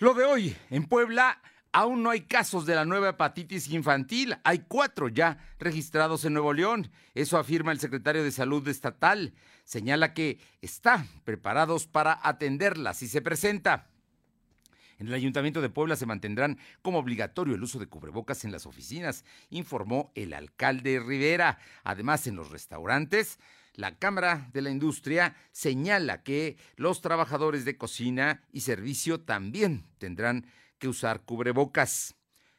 Lo de hoy, en Puebla aún no hay casos de la nueva hepatitis infantil. Hay cuatro ya registrados en Nuevo León. Eso afirma el secretario de Salud estatal. Señala que está preparados para atenderla si se presenta. En el Ayuntamiento de Puebla se mantendrán como obligatorio el uso de cubrebocas en las oficinas, informó el alcalde Rivera. Además, en los restaurantes la Cámara de la Industria señala que los trabajadores de cocina y servicio también tendrán que usar cubrebocas.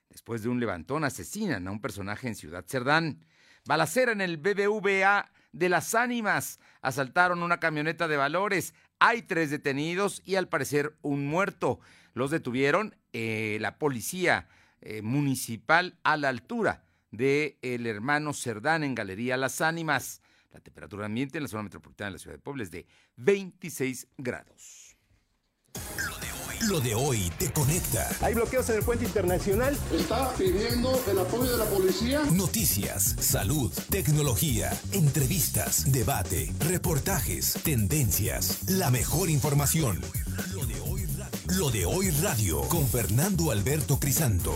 Después de un levantón asesinan a un personaje en Ciudad Cerdán. Balacera en el BBVA de las Ánimas. Asaltaron una camioneta de valores. Hay tres detenidos y al parecer un muerto. Los detuvieron eh, la policía eh, municipal a la altura de el hermano Cerdán en Galería Las Ánimas. La temperatura ambiente en la zona metropolitana de la ciudad de Puebla es de 26 grados. Lo de hoy te conecta. Hay bloqueos en el puente internacional. Está pidiendo el apoyo de la policía. Noticias, salud, tecnología, entrevistas, debate, reportajes, tendencias, la mejor información. Lo de hoy radio, Lo de hoy radio con Fernando Alberto Crisanto.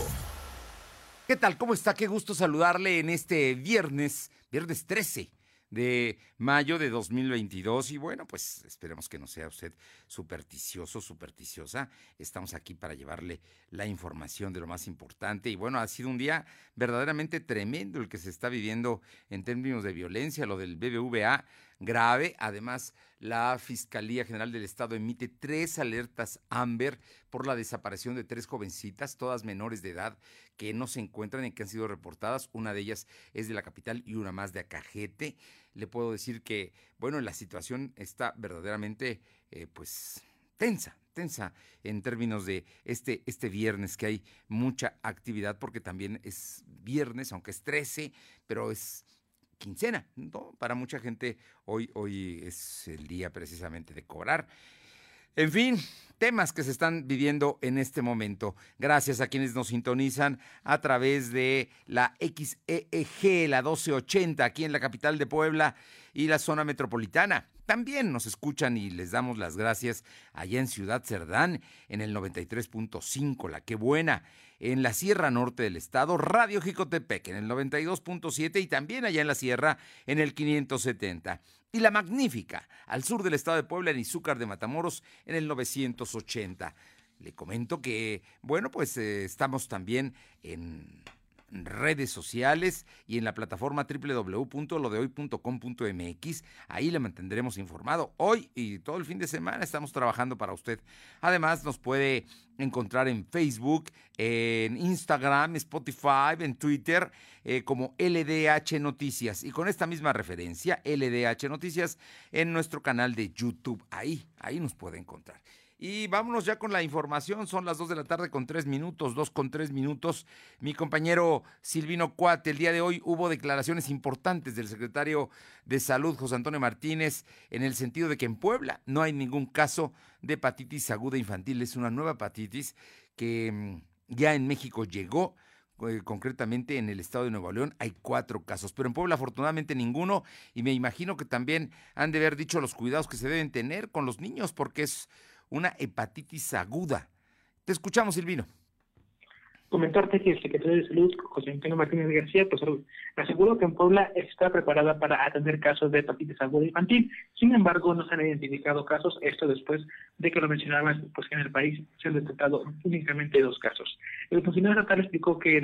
¿Qué tal? ¿Cómo está? Qué gusto saludarle en este viernes, viernes 13 de mayo de 2022 y bueno, pues esperemos que no sea usted supersticioso, supersticiosa. Estamos aquí para llevarle la información de lo más importante y bueno, ha sido un día verdaderamente tremendo el que se está viviendo en términos de violencia, lo del BBVA grave. Además, la Fiscalía General del Estado emite tres alertas AMBER por la desaparición de tres jovencitas, todas menores de edad, que no se encuentran y que han sido reportadas. Una de ellas es de la capital y una más de Acajete. Le puedo decir que, bueno, la situación está verdaderamente, eh, pues, tensa, tensa en términos de este, este viernes, que hay mucha actividad, porque también es viernes, aunque es 13, pero es quincena, ¿no? Para mucha gente hoy, hoy es el día precisamente de cobrar. En fin, temas que se están viviendo en este momento. Gracias a quienes nos sintonizan a través de la XEEG, la 1280, aquí en la capital de Puebla y la zona metropolitana. También nos escuchan y les damos las gracias allá en Ciudad Cerdán, en el 93.5, la que buena, en la Sierra Norte del Estado, Radio Jicotepec, en el 92.7 y también allá en la Sierra, en el 570. Y la Magnífica, al sur del Estado de Puebla, en Izúcar de Matamoros, en el 980. Le comento que, bueno, pues eh, estamos también en redes sociales y en la plataforma www.lodehoy.com.mx. Ahí le mantendremos informado. Hoy y todo el fin de semana estamos trabajando para usted. Además, nos puede encontrar en Facebook, en Instagram, Spotify, en Twitter, eh, como LDH Noticias. Y con esta misma referencia, LDH Noticias, en nuestro canal de YouTube. Ahí, ahí nos puede encontrar. Y vámonos ya con la información. Son las 2 de la tarde con 3 minutos, 2 con 3 minutos. Mi compañero Silvino Cuate, el día de hoy hubo declaraciones importantes del secretario de Salud, José Antonio Martínez, en el sentido de que en Puebla no hay ningún caso de hepatitis aguda infantil. Es una nueva hepatitis que mm, ya en México llegó eh, concretamente en el estado de Nuevo León hay cuatro casos, pero en Puebla afortunadamente ninguno y me imagino que también han de haber dicho los cuidados que se deben tener con los niños porque es una hepatitis aguda. Te escuchamos, Silvino. Comentarte que el secretario de Salud, José Antonio Martínez García, pues aseguró que en Puebla está preparada para atender casos de hepatitis aguda infantil. Sin embargo, no se han identificado casos, esto después de que lo mencionabas, pues que en el país se han detectado únicamente dos casos. El funcionario estatal explicó que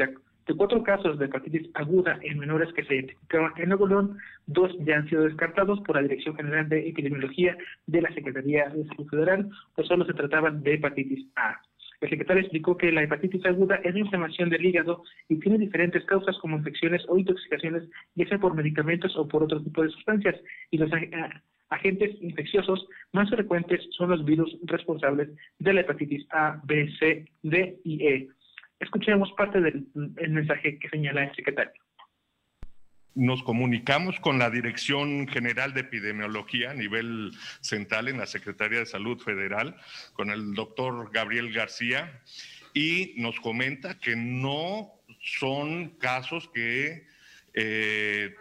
de, cuatro casos de hepatitis aguda en menores que se identificaron en Nuevo León, dos ya han sido descartados por la Dirección General de Epidemiología de la Secretaría de Salud Federal, pues solo se trataban de hepatitis A. El secretario explicó que la hepatitis aguda es una inflamación del hígado y tiene diferentes causas como infecciones o intoxicaciones, ya sea por medicamentos o por otro tipo de sustancias. Y los agentes infecciosos más frecuentes son los virus responsables de la hepatitis A, B, C, D y E. Escuchemos parte del mensaje que señala el secretario. Nos comunicamos con la Dirección General de Epidemiología a nivel central en la Secretaría de Salud Federal, con el doctor Gabriel García, y nos comenta que no son casos que eh,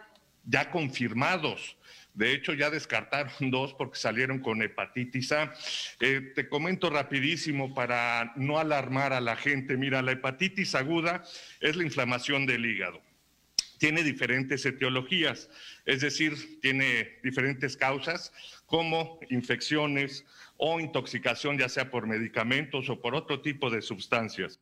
ya confirmados, De hecho, ya descartaron dos porque salieron con hepatitis A. Eh, te comento rapidísimo para no alarmar a la gente. Mira, la hepatitis aguda es la inflamación del hígado. Tiene diferentes etiologías, es decir, tiene diferentes causas como infecciones o intoxicación, ya sea por medicamentos o por otro tipo de sustancias.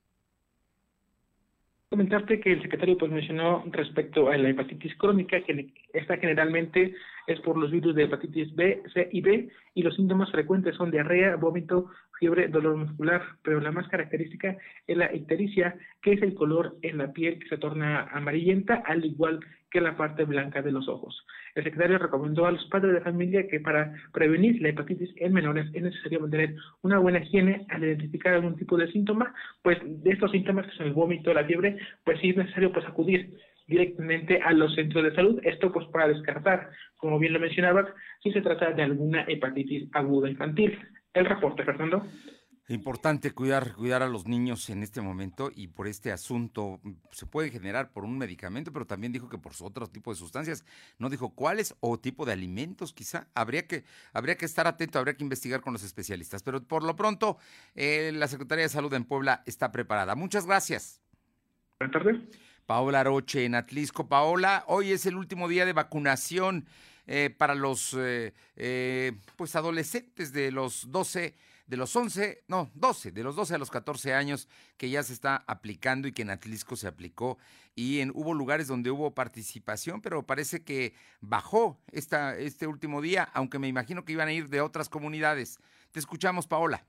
Comentarte que el secretario pues mencionó respecto a la hepatitis crónica, que esta generalmente es por los virus de hepatitis B, C y B, y los síntomas frecuentes son diarrea, vómito, fiebre, dolor muscular, pero la más característica es la ictericia, que es el color en la piel que se torna amarillenta, al igual que la parte blanca de los ojos. El secretario recomendó a los padres de familia que para prevenir la hepatitis en menores es necesario mantener una buena higiene al identificar algún tipo de síntoma, pues de estos síntomas que son el vómito, la fiebre, pues sí es necesario pues acudir directamente a los centros de salud, esto pues para descartar, como bien lo mencionabas, si se trata de alguna hepatitis aguda infantil. El reporte, Fernando. Importante cuidar, cuidar a los niños en este momento y por este asunto se puede generar por un medicamento, pero también dijo que por otro tipo de sustancias. No dijo cuáles o tipo de alimentos, quizá. Habría que, habría que estar atento, habría que investigar con los especialistas. Pero por lo pronto, eh, la Secretaría de Salud en Puebla está preparada. Muchas gracias. Buenas tardes. Paola Roche en Atlisco. Paola, hoy es el último día de vacunación eh, para los eh, pues adolescentes de los 12 de los 11, no, 12, de los 12 a los 14 años que ya se está aplicando y que en Atlisco se aplicó y en, hubo lugares donde hubo participación, pero parece que bajó esta, este último día, aunque me imagino que iban a ir de otras comunidades. Te escuchamos, Paola.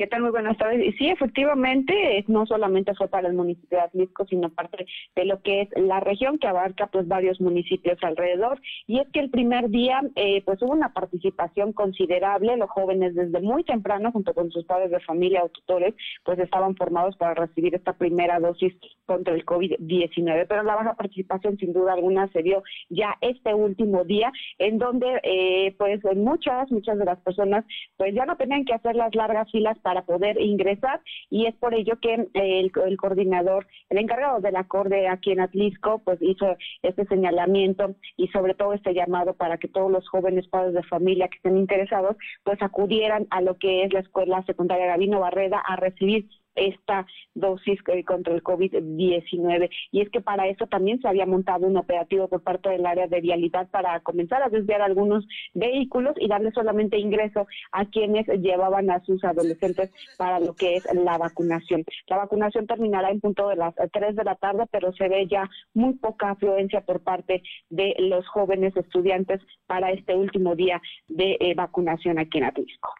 ¿Qué tal? Muy buenas tardes. Y sí, efectivamente, no solamente fue para el municipio de Atlisco, sino parte de lo que es la región que abarca pues varios municipios alrededor. Y es que el primer día eh, pues hubo una participación considerable. Los jóvenes desde muy temprano, junto con sus padres de familia o tutores, pues estaban formados para recibir esta primera dosis contra el COVID-19. Pero la baja participación, sin duda alguna, se dio ya este último día, en donde eh, pues muchas, muchas de las personas pues ya no tenían que hacer las largas filas para para poder ingresar y es por ello que eh, el, coordinador, el encargado del acorde aquí en Atlisco, pues hizo este señalamiento y sobre todo este llamado para que todos los jóvenes padres de familia que estén interesados pues acudieran a lo que es la escuela secundaria Gabino Barreda a recibir esta dosis contra el COVID-19. Y es que para eso también se había montado un operativo por parte del área de vialidad para comenzar a desviar algunos vehículos y darle solamente ingreso a quienes llevaban a sus adolescentes para lo que es la vacunación. La vacunación terminará en punto de las 3 de la tarde, pero se ve ya muy poca afluencia por parte de los jóvenes estudiantes para este último día de eh, vacunación aquí en Atlisco.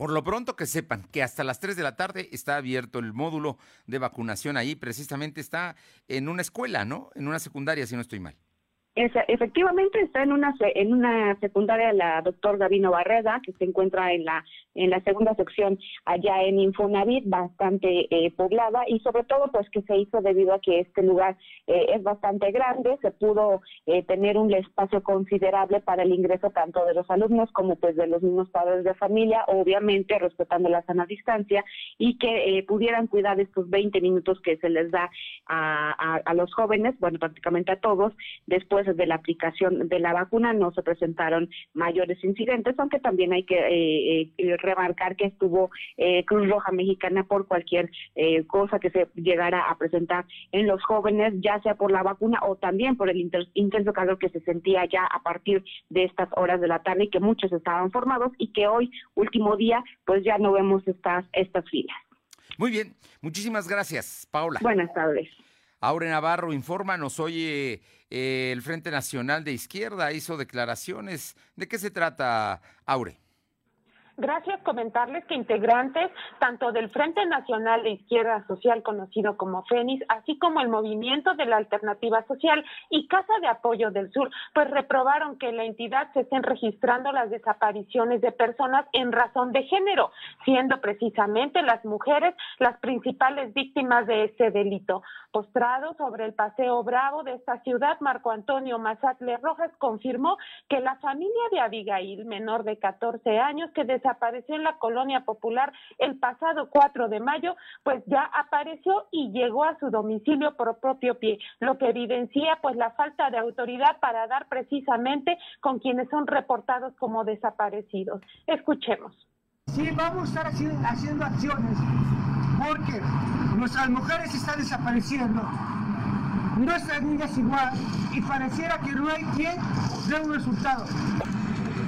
Por lo pronto que sepan que hasta las 3 de la tarde está abierto el módulo de vacunación ahí, precisamente está en una escuela, ¿no? En una secundaria, si no estoy mal efectivamente está en una en una secundaria la doctor Gavino Barreda que se encuentra en la en la segunda sección allá en Infonavit bastante eh, poblada y sobre todo pues que se hizo debido a que este lugar eh, es bastante grande se pudo eh, tener un espacio considerable para el ingreso tanto de los alumnos como pues de los mismos padres de familia obviamente respetando la sana distancia y que pudieran cuidar estos 20 minutos que se les da a, a, a los jóvenes bueno prácticamente a todos después de la aplicación de la vacuna no se presentaron mayores incidentes, aunque también hay que eh, eh, remarcar que estuvo eh, Cruz Roja Mexicana por cualquier cosa que se llegara a presentar en los jóvenes, ya sea por la vacuna o también por el intenso calor que se sentía ya a partir de estas horas de la tarde y que muchos estaban formados y que hoy, último día, pues ya no vemos estas, estas filas. Muy bien, muchísimas gracias, Paula. Buenas tardes. Aure Navarro, infórmanos, oye, eh, el Frente Nacional de Izquierda hizo declaraciones. ¿De qué se trata, Aure? Gracias. Comentarles que integrantes tanto del Frente Nacional de Izquierda Social, conocido como FENIS, así como el Movimiento de la Alternativa Social y Casa de Apoyo del Sur, pues reprobaron que en la entidad se estén registrando las desapariciones de personas en razón de género, siendo precisamente las mujeres las principales víctimas de este delito. Postrado sobre el Paseo Bravo de esta ciudad, Marco Antonio Mazatle Rojas confirmó que la familia de Abigail, menor de 14 años, que desapareció desapareció en la colonia popular el pasado 4 de mayo, pues ya apareció y llegó a su domicilio por propio pie, lo que evidencia pues la falta de autoridad para dar precisamente con quienes son reportados como desaparecidos. Escuchemos. Sí, vamos a estar haciendo, acciones porque nuestras mujeres están desapareciendo, nuestras niñas igual, y pareciera que no hay quien dé un resultado.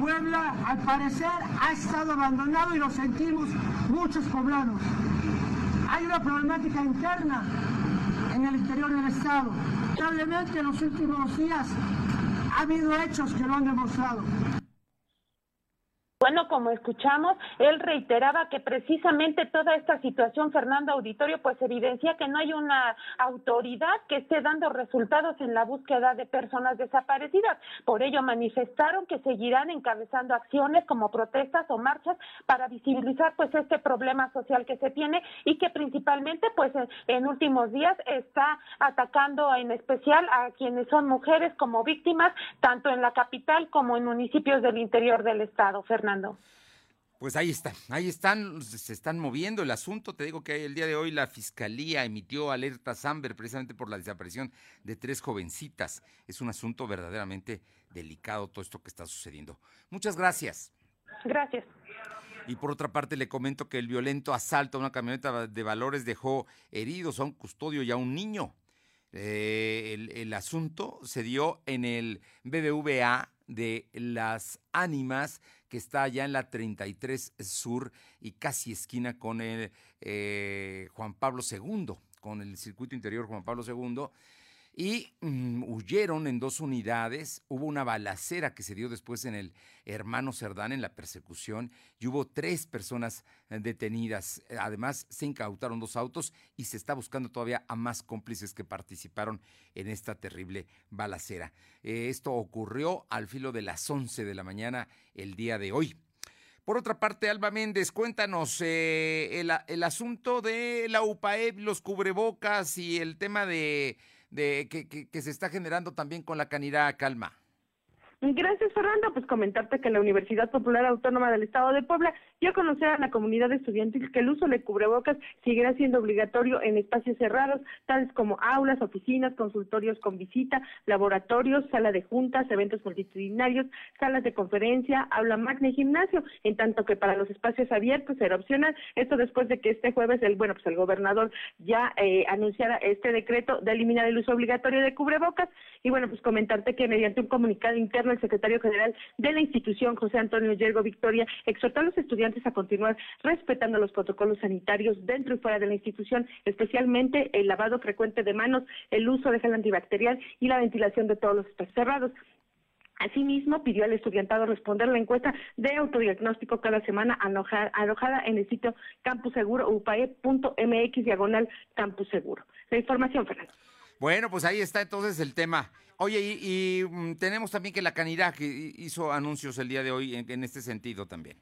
Puebla, al parecer, ha estado abandonado y lo sentimos muchos poblanos. Hay una problemática interna en el interior del Estado. Lamentablemente en los últimos días ha habido hechos que lo han demostrado. Bueno, como escuchamos, él reiteraba que precisamente toda esta situación, Fernando Auditorio, pues evidencia que no hay una autoridad que esté dando resultados en la búsqueda de personas desaparecidas. Por ello manifestaron que seguirán encabezando acciones como protestas o marchas para visibilizar pues este problema social que se tiene y que principalmente pues en últimos días está atacando en especial a quienes son mujeres como víctimas tanto en la capital como en municipios del interior del estado. Fernando. Pues ahí está, ahí están, se están moviendo el asunto. Te digo que el día de hoy la fiscalía emitió alerta Amber precisamente por la desaparición de tres jovencitas. Es un asunto verdaderamente delicado todo esto que está sucediendo. Muchas gracias. Gracias. Y por otra parte le comento que el violento asalto a una camioneta de valores dejó heridos a un custodio y a un niño. Eh, el, el asunto se dio en el BBVA de las ánimas que está allá en la 33 Sur y casi esquina con el eh, Juan Pablo II, con el circuito interior Juan Pablo II y mm, huyeron en dos unidades. Hubo una balacera que se dio después en el hermano Cerdán en la persecución y hubo tres personas eh, detenidas. Además, se incautaron dos autos y se está buscando todavía a más cómplices que participaron en esta terrible balacera. Eh, esto ocurrió al filo de las 11 de la mañana el día de hoy. Por otra parte, Alba Méndez, cuéntanos eh, el, el, asunto de la UPAEP, los cubrebocas y el tema de de que, que, se está generando también con la canidad calma. Gracias, Fernando. Pues comentarte que la Universidad Popular Autónoma del Estado de Puebla dio a conocer a la comunidad estudiantil que el uso de cubrebocas seguirá siendo obligatorio en espacios cerrados, tales como aulas, oficinas, consultorios con visita, laboratorios, sala de juntas, eventos multitudinarios, salas de conferencia, aula magna y gimnasio, en tanto que para los espacios abiertos será opcional. Esto después de que este jueves el bueno pues el gobernador ya eh, anunciara este decreto de eliminar el uso obligatorio de cubrebocas y bueno pues comentarte que mediante un comunicado interno el secretario general de la institución, José Antonio Yergo Victoria, exhortó a los estudiantes a continuar respetando los protocolos sanitarios dentro y fuera de la institución, especialmente el lavado frecuente de manos, el uso de gel antibacterial y la ventilación de todos los espacios cerrados. Asimismo, pidió al estudiantado responder la encuesta de autodiagnóstico cada semana alojada en el sitio campuseguro upae.mx diagonal campuseguro. La información, Fernando. Bueno, pues ahí está entonces el tema. Oye, y, mm, tenemos también que la Canidad hizo anuncios el día de hoy en este sentido también.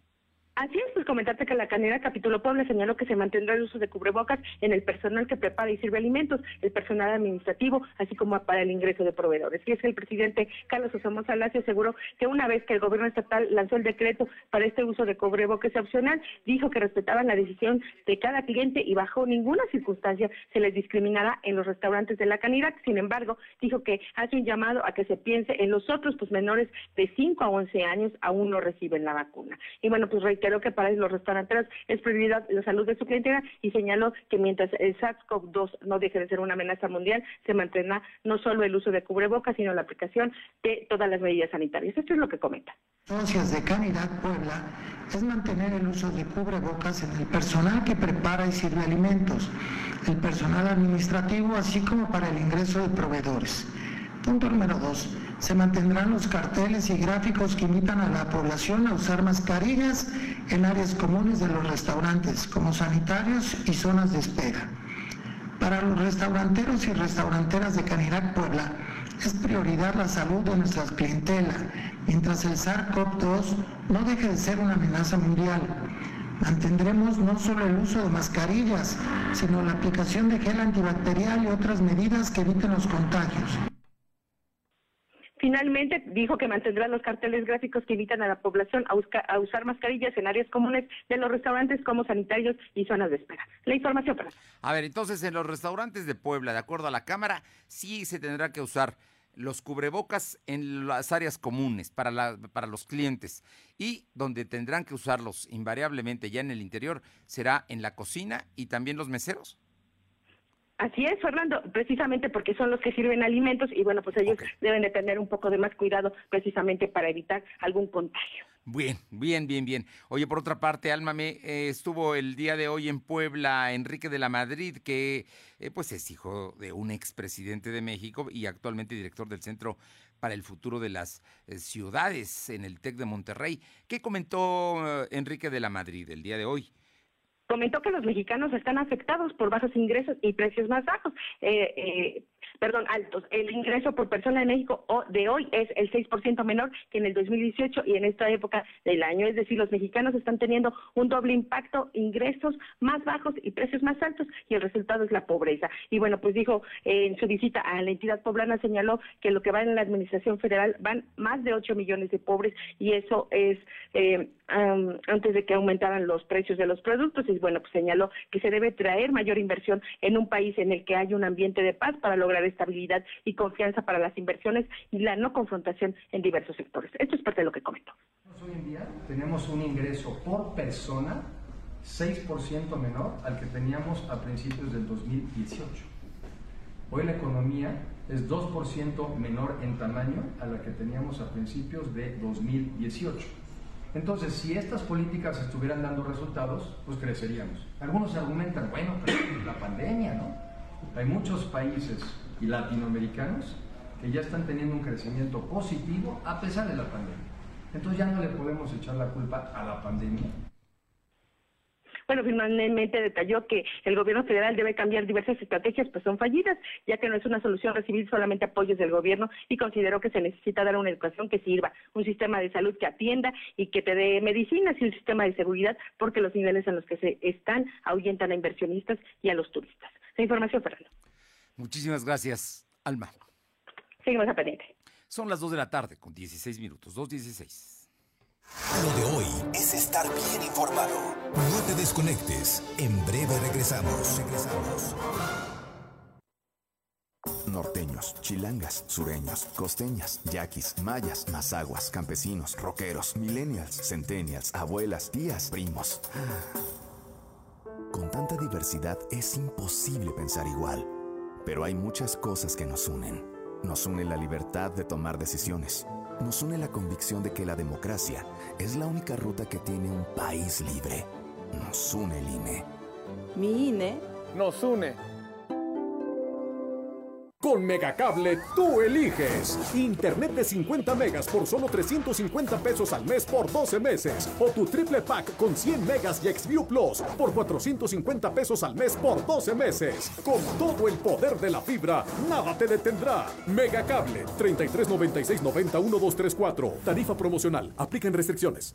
Así es, pues comentarte que la canera Capítulo Puebla señaló que se mantendrá el uso de cubrebocas en el personal que prepara y sirve alimentos, el personal administrativo, así como para el ingreso de proveedores. Y es que el presidente Carlos Osamo Salacio aseguró que una vez que el gobierno estatal lanzó el decreto para este uso de cubrebocas opcional, dijo que respetaban la decisión de cada cliente y bajo ninguna circunstancia se les discriminará en los restaurantes de la Canidad. Sin embargo, dijo que hace un llamado a que se piense en los otros pues menores de 5 a 11 años aún no reciben la vacuna. Y bueno, pues reitero Creo que para los restauranteros es prioridad la salud de su clientela y señaló que mientras el SARS-CoV-2 no deje de ser una amenaza mundial, se mantendrá no solo el uso de cubrebocas, sino la aplicación de todas las medidas sanitarias. Esto es lo que comenta. Socias de Canidad Puebla es mantener el uso de cubrebocas en el personal que prepara y sirve alimentos, el personal administrativo, así como para el ingreso de proveedores. Punto número dos se mantendrán los carteles y gráficos que invitan a la población a usar mascarillas en áreas comunes de los restaurantes, como sanitarios y zonas de espera. Para los restauranteros y restauranteras de Canirac Puebla, es prioridad la salud de nuestra clientela, mientras el SARS-CoV-2 no deje de ser una amenaza mundial. Mantendremos no solo el uso de mascarillas, sino la aplicación de gel antibacterial y otras medidas que eviten los contagios. Finalmente, dijo que mantendrá los carteles gráficos que invitan a la población a, usar mascarillas en áreas comunes de los restaurantes como sanitarios y zonas de espera. La información para. A ver, entonces en los restaurantes de Puebla, de acuerdo a la Cámara, sí se tendrá que usar los cubrebocas en las áreas comunes para, la, para los clientes y donde tendrán que usarlos invariablemente ya en el interior será en la cocina y también los meseros. Así es, Fernando, precisamente porque son los que sirven alimentos y bueno, pues ellos deben de tener un poco de más cuidado precisamente para evitar algún contagio. Bien, bien, bien, bien. Oye, por otra parte, Alma, me eh, estuvo el día de hoy en Puebla Enrique de la Madrid, que eh, pues es hijo de un expresidente de México y actualmente director del Centro para el Futuro de las eh, Ciudades en el TEC de Monterrey. ¿Qué comentó Enrique de la Madrid el día de hoy? Comentó que los mexicanos están afectados por bajos ingresos y precios más bajos. Eh, eh, perdón, altos. El ingreso por persona en México de hoy es el 6% menor que en el 2018 y en esta época del año. Es decir, los mexicanos están teniendo un doble impacto, ingresos más bajos y precios más altos y el resultado es la pobreza. Y bueno, pues dijo eh, en su visita a la entidad poblana, señaló que lo que va en la administración federal van más de 8 millones de pobres y eso es eh, antes de que aumentaran los precios de los productos. Y bueno, pues señaló que se debe traer mayor inversión en un país en el que hay un ambiente de paz para lograr estabilidad y confianza para las inversiones y la no confrontación en diversos sectores. Esto es parte de lo que comentó. Hoy en día tenemos un ingreso por persona 6% menor al que teníamos a principios del 2018. Hoy la economía es 2% menor en tamaño a la que teníamos a principios de 2018. Entonces, si estas políticas estuvieran dando resultados, pues creceríamos. Algunos argumentan, bueno, pero la pandemia, ¿no? Hay muchos países y latinoamericanos que ya están teniendo un crecimiento positivo a pesar de la pandemia. Entonces ya no le podemos echar la culpa a la pandemia. Bueno, finalmente detalló que el gobierno federal debe cambiar diversas estrategias, pues son fallidas, ya que no es una solución recibir solamente apoyos del gobierno y consideró que se necesita dar una educación que sirva, un sistema de salud que atienda y que te dé medicinas y un sistema de seguridad, porque los niveles en los que se están ahuyentan a inversionistas y a los turistas. La información, Fernando. Muchísimas gracias, Alma. Seguimos a pendiente. Son las 2 de la tarde con 16 minutos, 2.16. Lo de hoy es estar bien informado. No te desconectes. En breve regresamos. Regresamos. Norteños, chilangas, sureños, costeñas, yaquis, mayas, mazaguas, campesinos, roqueros, millennials, centennials, abuelas, tías, primos. Con tanta diversidad es imposible pensar igual. Pero hay muchas cosas que nos unen. Nos une la libertad de tomar decisiones. Nos une la convicción de que la democracia es la única ruta que tiene un país libre. Nos une el INE. Mi INE nos une. Con Megacable tú eliges. Internet de 50 megas por solo 350 pesos al mes por 12 meses. O tu triple pack con 100 megas y Xview Plus por 450 pesos al mes por 12 meses. Con todo el poder de la fibra, nada te detendrá. Megacable 3396 91234. Tarifa promocional. Aplican restricciones.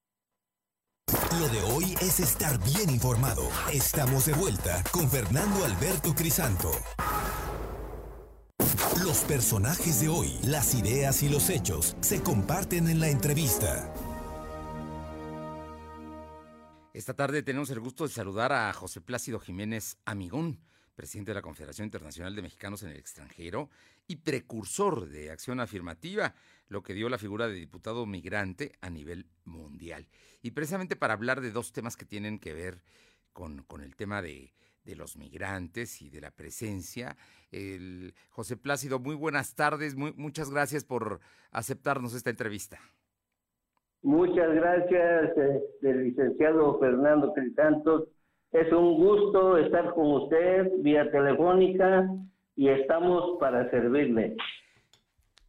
Lo de hoy es estar bien informado. Estamos de vuelta con Fernando Alberto Crisanto. Los personajes de hoy, las ideas y los hechos se comparten en la entrevista. Esta tarde tenemos el gusto de saludar a José Plácido Jiménez Amigón, presidente de la Confederación Internacional de Mexicanos en el extranjero y precursor de acción afirmativa, lo que dio la figura de diputado migrante a nivel mundial. Y precisamente para hablar de dos temas que tienen que ver con, el tema de, los migrantes y de la presencia. El, José Plácido, muy buenas tardes, muchas gracias por aceptarnos esta entrevista. Muchas gracias, este, licenciado Fernando Crisantos. Es un gusto estar con usted vía telefónica y estamos para servirle.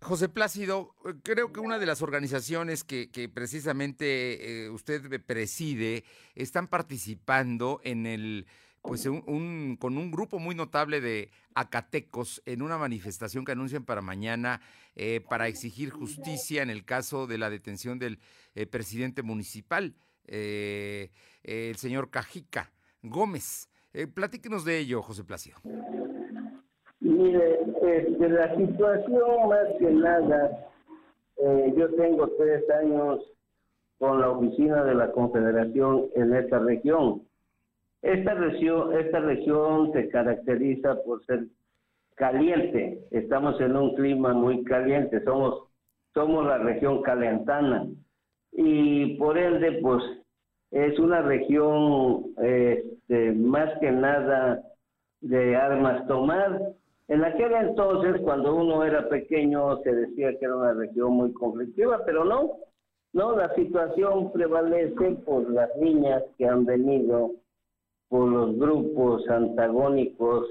José Plácido, eh, creo que una de las organizaciones que, precisamente eh, usted preside están participando en el, pues un, con un grupo muy notable de acatecos en una manifestación que anuncian para mañana eh, para exigir justicia en el caso de la detención del presidente municipal, el señor Cajica Gómez. platíquenos de ello, José Plácido. Mire, este, la situación más que nada, eh, yo tengo tres años con la oficina de la Confederación en esta región. Esta región, esta región se caracteriza por ser caliente. Estamos en un clima muy caliente. Somos, somos la región calentana y por ende, pues es una región este, más que nada de armas tomar en aquel entonces, cuando uno era pequeño, se decía que era una región muy conflictiva, pero no, no, la situación prevalece por las niñas que han venido, por los grupos antagónicos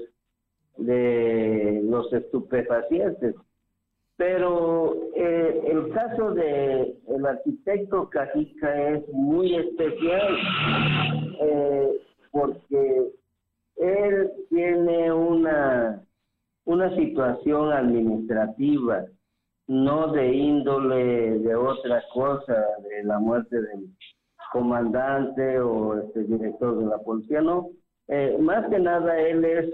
de los estupefacientes. Pero eh, el caso de el arquitecto Cajica es muy especial eh, porque él tiene una una situación administrativa, no de índole de otra cosa, de la muerte del comandante o este director de la policía, no. Eh, más que nada él es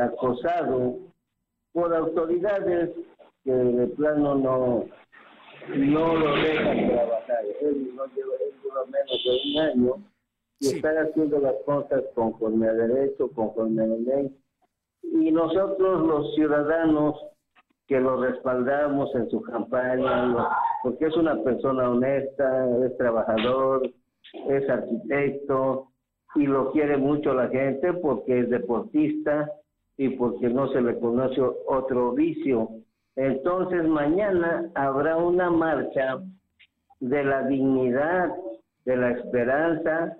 acosado por autoridades que de plano no, no lo dejan trabajar. Él no lleva, él menos de un año y está haciendo las cosas conforme a derecho, conforme a la ley y nosotros los ciudadanos que lo respaldamos en su campaña, porque es una persona honesta, es trabajador, es arquitecto y lo quiere mucho la gente porque es deportista y porque no se le conoce otro vicio. Entonces mañana habrá una marcha de la dignidad, de la esperanza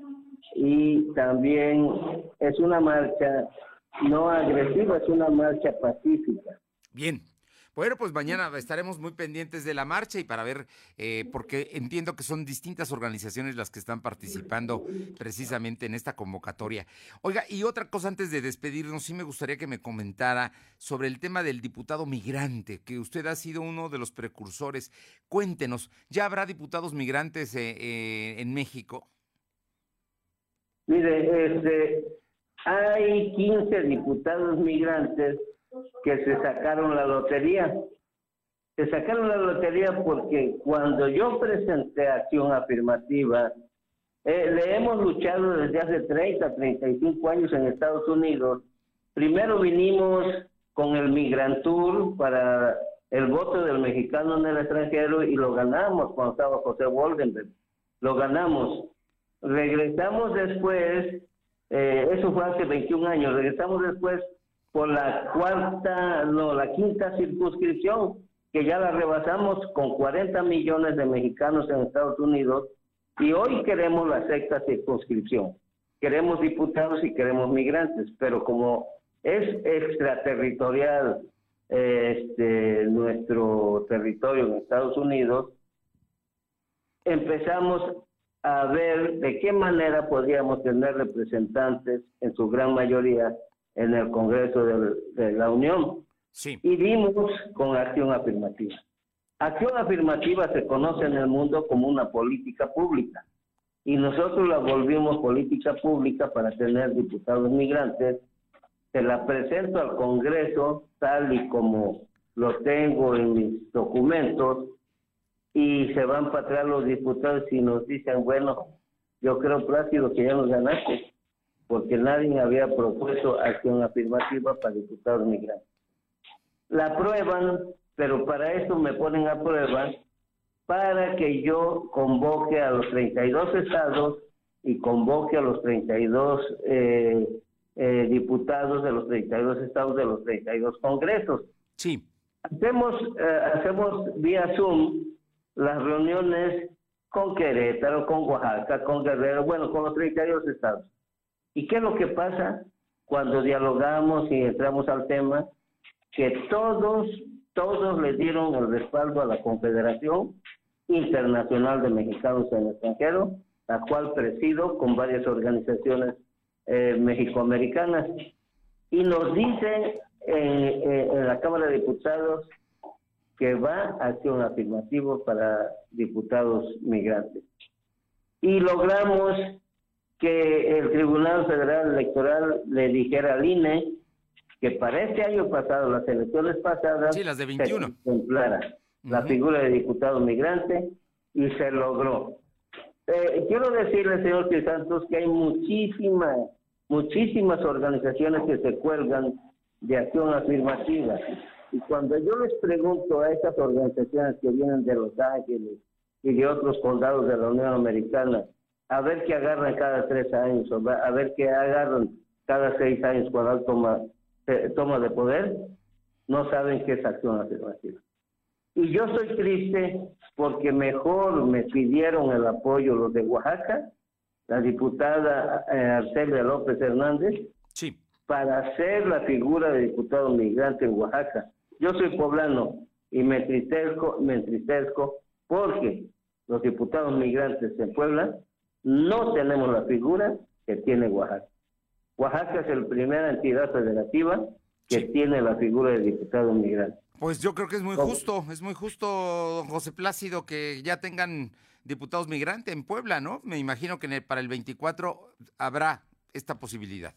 y también es una marcha no agresiva, es una marcha pacífica. Bien. Bueno, pues mañana estaremos muy pendientes de la marcha y para ver, eh, porque entiendo que son distintas organizaciones las que están participando precisamente en esta convocatoria. Oiga, y otra cosa antes de despedirnos, sí me gustaría que me comentara sobre el tema del diputado migrante, que usted ha sido uno de los precursores. Cuéntenos, ¿ya habrá diputados migrantes eh, eh, en México? Mire, este, hay 15 diputados migrantes que se sacaron la lotería. Se sacaron la lotería porque cuando yo presenté acción afirmativa, eh, le hemos luchado desde hace 30, 35 años en Estados Unidos. Primero vinimos con el Migrantur para el voto del mexicano en el extranjero y lo ganamos cuando estaba José Woldenberg. Lo ganamos. Regresamos después eh, eso fue hace 21 años. Regresamos después por la cuarta, no, la quinta circunscripción, que ya la rebasamos con 40 millones de mexicanos en Estados Unidos, y hoy queremos la sexta circunscripción. Queremos diputados y queremos migrantes, pero como es extraterritorial este, nuestro territorio en Estados Unidos, empezamos a ver de qué manera podríamos tener representantes, en su gran mayoría, en el Congreso de, la Unión. Sí. Y vimos con acción afirmativa. Acción afirmativa se conoce en el mundo como una política pública. Y nosotros la volvimos política pública para tener diputados migrantes. Se la presento al Congreso tal y como lo tengo en mis documentos y se van para atrás los diputados y nos dicen, bueno, yo creo, Plácido, que ya nos ganaste, porque nadie había propuesto acción afirmativa para diputados migrantes. La aprueban, pero para eso me ponen a prueba para que yo convoque a los 32 estados y convoque a los 32 eh, eh, diputados de los 32 estados de los 32 congresos. Sí. Hacemos, eh, hacemos vía Zoom las reuniones con Querétaro, con Oaxaca, con Guerrero, bueno, con los 32 estados. ¿Y qué es lo que pasa cuando dialogamos y entramos al tema? Que todos, todos le dieron el respaldo a la Confederación Internacional de Mexicanos en el extranjero, la cual presido con varias organizaciones eh, mexicoamericanas. Y nos dice eh, eh, en la Cámara de Diputados que va a hacer un afirmativo para diputados migrantes. Y logramos que el Tribunal Federal Electoral le dijera al INE que para este año pasado, las elecciones pasadas, sí, las de 21. se la figura de diputado migrante y se logró. Eh, quiero decirle, señor Santos, que hay muchísimas, muchísimas organizaciones que se cuelgan de acción afirmativa. Y cuando yo les pregunto a estas organizaciones que vienen de Los Ángeles y de otros condados de la Unión Americana, a ver qué agarran cada tres años, o a ver qué agarran cada seis años cuando toma, toma de poder, no saben qué es acción afirmativa. Y yo soy triste porque mejor me pidieron el apoyo los de Oaxaca, la diputada eh, Arcelia López Hernández, sí. para hacer la figura de diputado migrante en Oaxaca. Yo soy poblano y me entristezco, me entristezco porque los diputados migrantes en Puebla no tenemos la figura que tiene Oaxaca. Oaxaca es la primera entidad federativa que tiene la figura de diputado migrante. Pues yo creo que es muy justo, es muy justo, don José Plácido, que ya tengan diputados migrantes en Puebla, ¿no? Me imagino que para el 24 habrá esta posibilidad.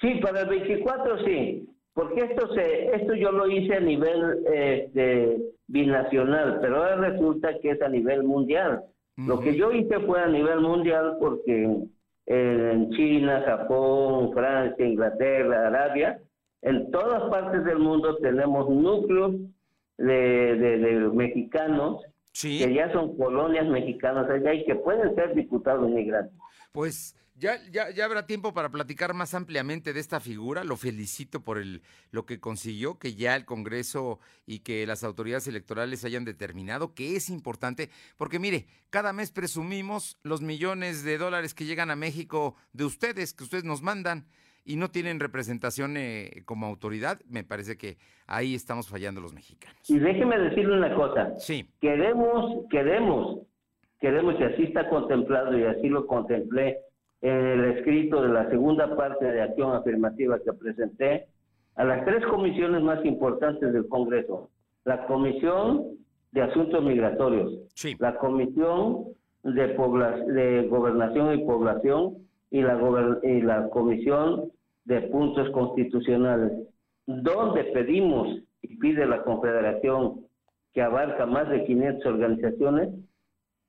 Sí, para el 24 sí, porque esto se, esto yo lo hice a nivel este, binacional, pero ahora resulta que es a nivel mundial. Lo que yo hice fue a nivel mundial porque en China, Japón, Francia, Inglaterra, Arabia, en todas partes del mundo tenemos núcleos de, mexicanos que ya son colonias mexicanas allá y que pueden ser diputados inmigrantes. Pues ya, ya, ya habrá tiempo para platicar más ampliamente de esta figura. Lo felicito por el, lo que consiguió, que ya el Congreso y que las autoridades electorales hayan determinado que es importante, porque mire, cada mes presumimos los millones de dólares que llegan a México de ustedes, que ustedes nos mandan y no tienen representación eh, como autoridad, me parece que ahí estamos fallando los mexicanos. Y déjeme decirle una cosa. Sí. Queremos, queremos, queremos, y así está contemplado y así lo contemplé en el escrito de la segunda parte de acción afirmativa que presenté a las tres comisiones más importantes del Congreso. La Comisión de Asuntos Migratorios, sí. la Comisión de, de Gobernación y Población y la, y la Comisión de puntos constitucionales, donde pedimos y pide la Confederación, que abarca más de 500 organizaciones,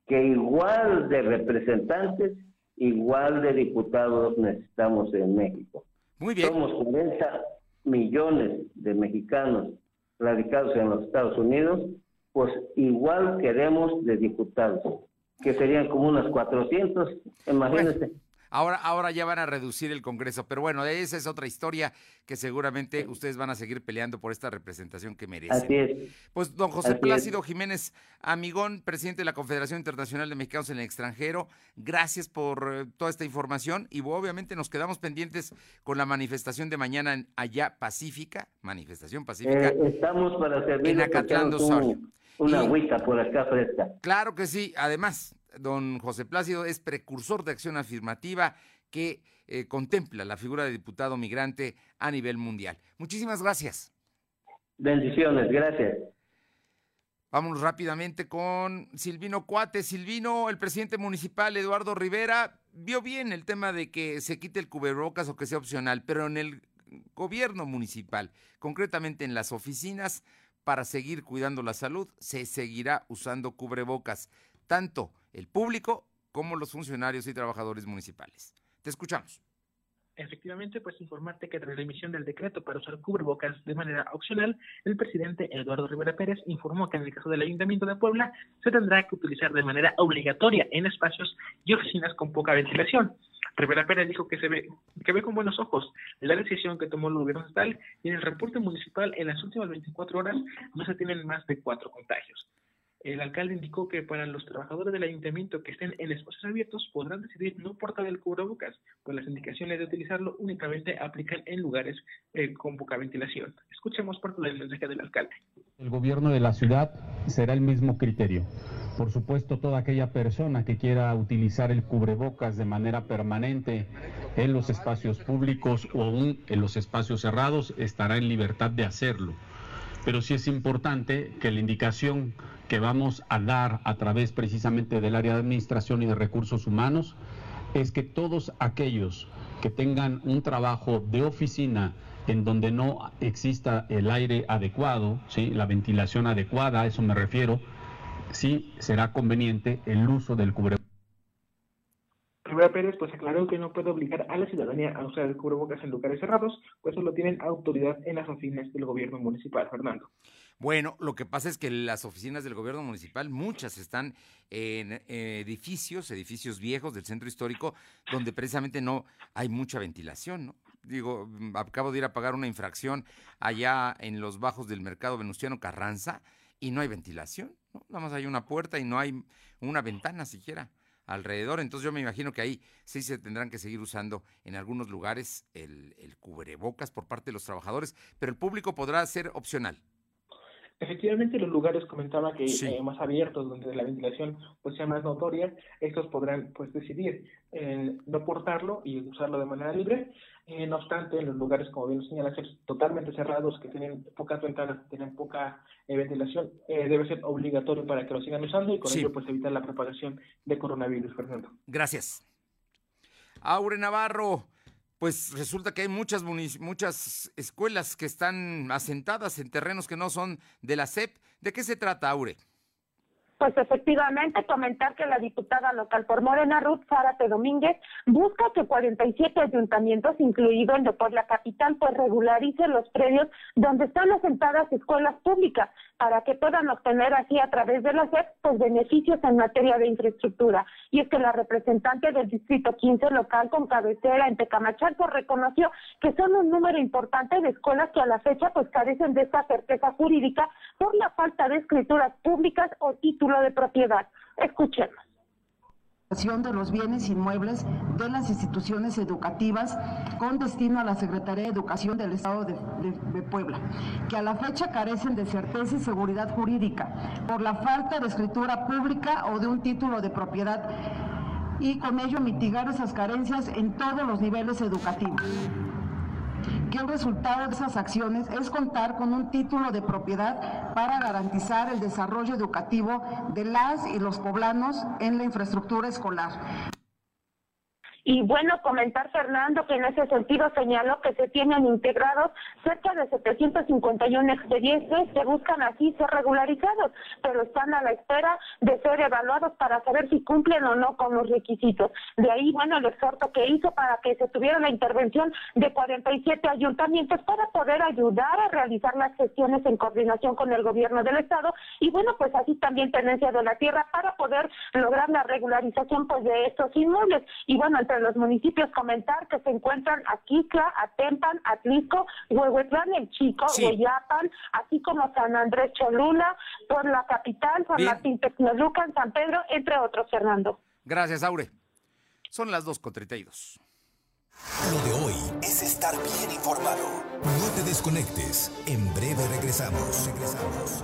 que igual de representantes, igual de diputados necesitamos en México. Muy bien. Somos 40 millones de mexicanos radicados en los Estados Unidos, pues igual queremos de diputados, que serían como unos 400, imagínense. Ahora, ahora ya van a reducir el Congreso, pero bueno, esa es otra historia que seguramente ustedes van a seguir peleando por esta representación que merecen. Así es. Pues don José Plácido Jiménez Amigón, presidente de la Confederación Internacional de Mexicanos en el extranjero, gracias por eh, toda esta información y obviamente nos quedamos pendientes con la manifestación de mañana en Allá Pacífica, manifestación pacífica. Eh, estamos para servir en Acatlán Una agüita por acá fresca. Claro que sí, además don José Plácido es precursor de acción afirmativa que eh, contempla la figura de diputado migrante a nivel mundial. Muchísimas gracias. Bendiciones, gracias. Vámonos rápidamente con Silvino Cuate. Silvino, el presidente municipal Eduardo Rivera, vio bien el tema de que se quite el cubrebocas o que sea opcional, pero en el gobierno municipal, concretamente en las oficinas, para seguir cuidando la salud, se seguirá usando cubrebocas, tanto el público como los funcionarios y trabajadores municipales. Te escuchamos. Efectivamente, pues informarte que tras la emisión del decreto para usar cubrebocas de manera opcional, el presidente Eduardo Rivera Pérez informó que en el caso del Ayuntamiento de Puebla se tendrá que utilizar de manera obligatoria en espacios y oficinas con poca ventilación. Rivera Pérez dijo que se ve que ve con buenos ojos la decisión que tomó el gobierno estatal y en el reporte municipal en las últimas 24 horas no se tienen más de cuatro contagios. El alcalde indicó que para los trabajadores del ayuntamiento que estén en espacios abiertos podrán decidir no portar el cubrebocas, pues las indicaciones de utilizarlo únicamente aplican en lugares eh, con poca ventilación. Escuchemos parte del mensaje del alcalde. El gobierno de la ciudad será el mismo criterio. Por supuesto, toda aquella persona que quiera utilizar el cubrebocas de manera permanente en los espacios públicos o aún en los espacios cerrados estará en libertad de hacerlo. Pero sí es importante que la indicación que vamos a dar a través precisamente del área de administración y de recursos humanos es que todos aquellos que tengan un trabajo de oficina en donde no exista el aire adecuado, ¿sí? la ventilación adecuada, a eso me refiero, sí será conveniente el uso del cubrebocas. Rivera Pérez pues aclaró que no puede obligar a la ciudadanía a usar el cubrebocas en lugares cerrados, pues solo tienen autoridad en las oficinas del gobierno municipal, Fernando. Bueno, lo que pasa es que las oficinas del gobierno municipal, muchas están en eh, edificios, edificios viejos del centro histórico, donde precisamente no hay mucha ventilación, ¿no? Digo, mm, acabo de ir a pagar una infracción allá en los bajos del mercado Venustiano Carranza y no hay ventilación, ¿no? Nada más hay una puerta y no hay una ventana siquiera alrededor. Entonces yo me imagino que ahí sí se tendrán que seguir usando en algunos lugares el, el cubrebocas por parte de los trabajadores, pero el público podrá ser opcional. Efectivamente, los lugares comentaba que eh, más abiertos, donde la ventilación pues sea más notoria, estos podrán pues decidir eh, no portarlo y usarlo de manera libre. Eh, no obstante, en los lugares, como bien señala, totalmente cerrados, que tienen pocas ventanas, tienen poca ventilación, debe ser obligatorio para que lo sigan usando y con ello pues evitar la propagación de coronavirus, Fernando. Gracias. Aure Navarro, pues resulta que hay muchas, muchas escuelas que están asentadas en terrenos que no son de la SEP. ¿De qué se trata, Aure? Pues efectivamente, comentar que la diputada local por Morena, Ruth Zárate Domínguez, busca que 47 ayuntamientos, incluido el de la Capital, pues regularicen los predios donde están asentadas escuelas públicas para que puedan obtener así a través de la SEP pues beneficios en materia de infraestructura. Y es que la representante del Distrito 15 local con cabecera en Tecamachalco reconoció que son un número importante de escuelas que a la fecha pues carecen de esta certeza jurídica por la falta de escrituras públicas o títulos de propiedad. Escuchemos de los bienes inmuebles de las instituciones educativas con destino a la Secretaría de Educación del Estado de, Puebla, que a la fecha carecen de certeza y seguridad jurídica por la falta de escritura pública o de un título de propiedad y con ello mitigar esas carencias en todos los niveles educativos que el resultado de esas acciones es contar con un título de propiedad para garantizar el desarrollo educativo de las y los poblanos en la infraestructura escolar. Y bueno, comentar Fernando que en ese sentido señaló que se tienen integrados cerca de 751 expedientes que buscan así ser regularizados, pero están a la espera de ser evaluados para saber si cumplen o no con los requisitos. De ahí, bueno, el exhorto que hizo para que se tuviera la intervención de 47 ayuntamientos para poder ayudar a realizar las gestiones en coordinación con el gobierno del estado y bueno, pues así también tenencia de la tierra para poder lograr la regularización pues de estos inmuebles. Y bueno, el los municipios comentar que se encuentran Aquitla, Atempan, Atlisco, Huehuetlán, El Chico, sí. así como San Andrés Cholula, por la capital, San Martín Tecnolucan, San Pedro, entre otros, Fernando. Gracias, Aure. Son las 2.32. Lo de hoy es estar bien informado. No te desconectes. En breve regresamos. Regresamos.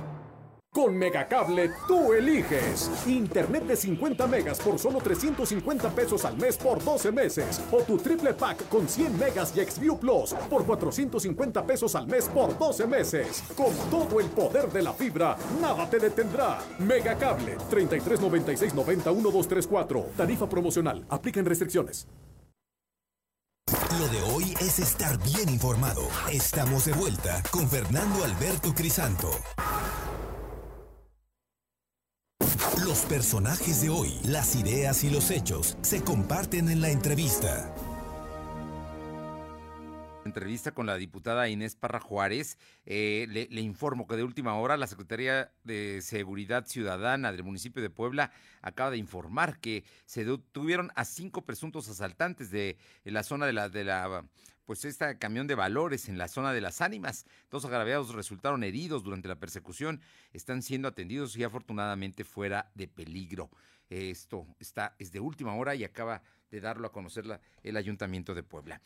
Con Megacable tú eliges. Internet de 50 megas por solo 350 pesos al mes por 12 meses. O tu triple pack con 100 megas y Xview Plus por 450 pesos al mes por 12 meses. Con todo el poder de la fibra, nada te detendrá. Megacable 3396 90 1234. Tarifa promocional. Aplican restricciones. Lo de hoy es estar bien informado. Estamos de vuelta con Fernando Alberto Crisanto. Los personajes de hoy, las ideas y los hechos se comparten en la entrevista. Entrevista con la diputada Inés Parra Juárez. Eh, le, informo que de última hora la Secretaría de Seguridad Ciudadana del municipio de Puebla acaba de informar que se detuvieron a cinco presuntos asaltantes de, de la zona de la, de la pues este camión de valores en la zona de las ánimas. Dos agraviados resultaron heridos durante la persecución, están siendo atendidos y afortunadamente fuera de peligro. Esto está, es de última hora y acaba de darlo a conocer el Ayuntamiento de Puebla.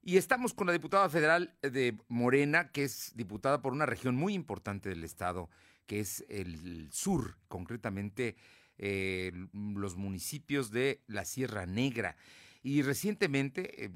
Y estamos con la diputada federal de Morena, que es diputada por una región muy importante del estado, que es el sur, concretamente eh, los municipios de la Sierra Negra. Y recientemente, eh,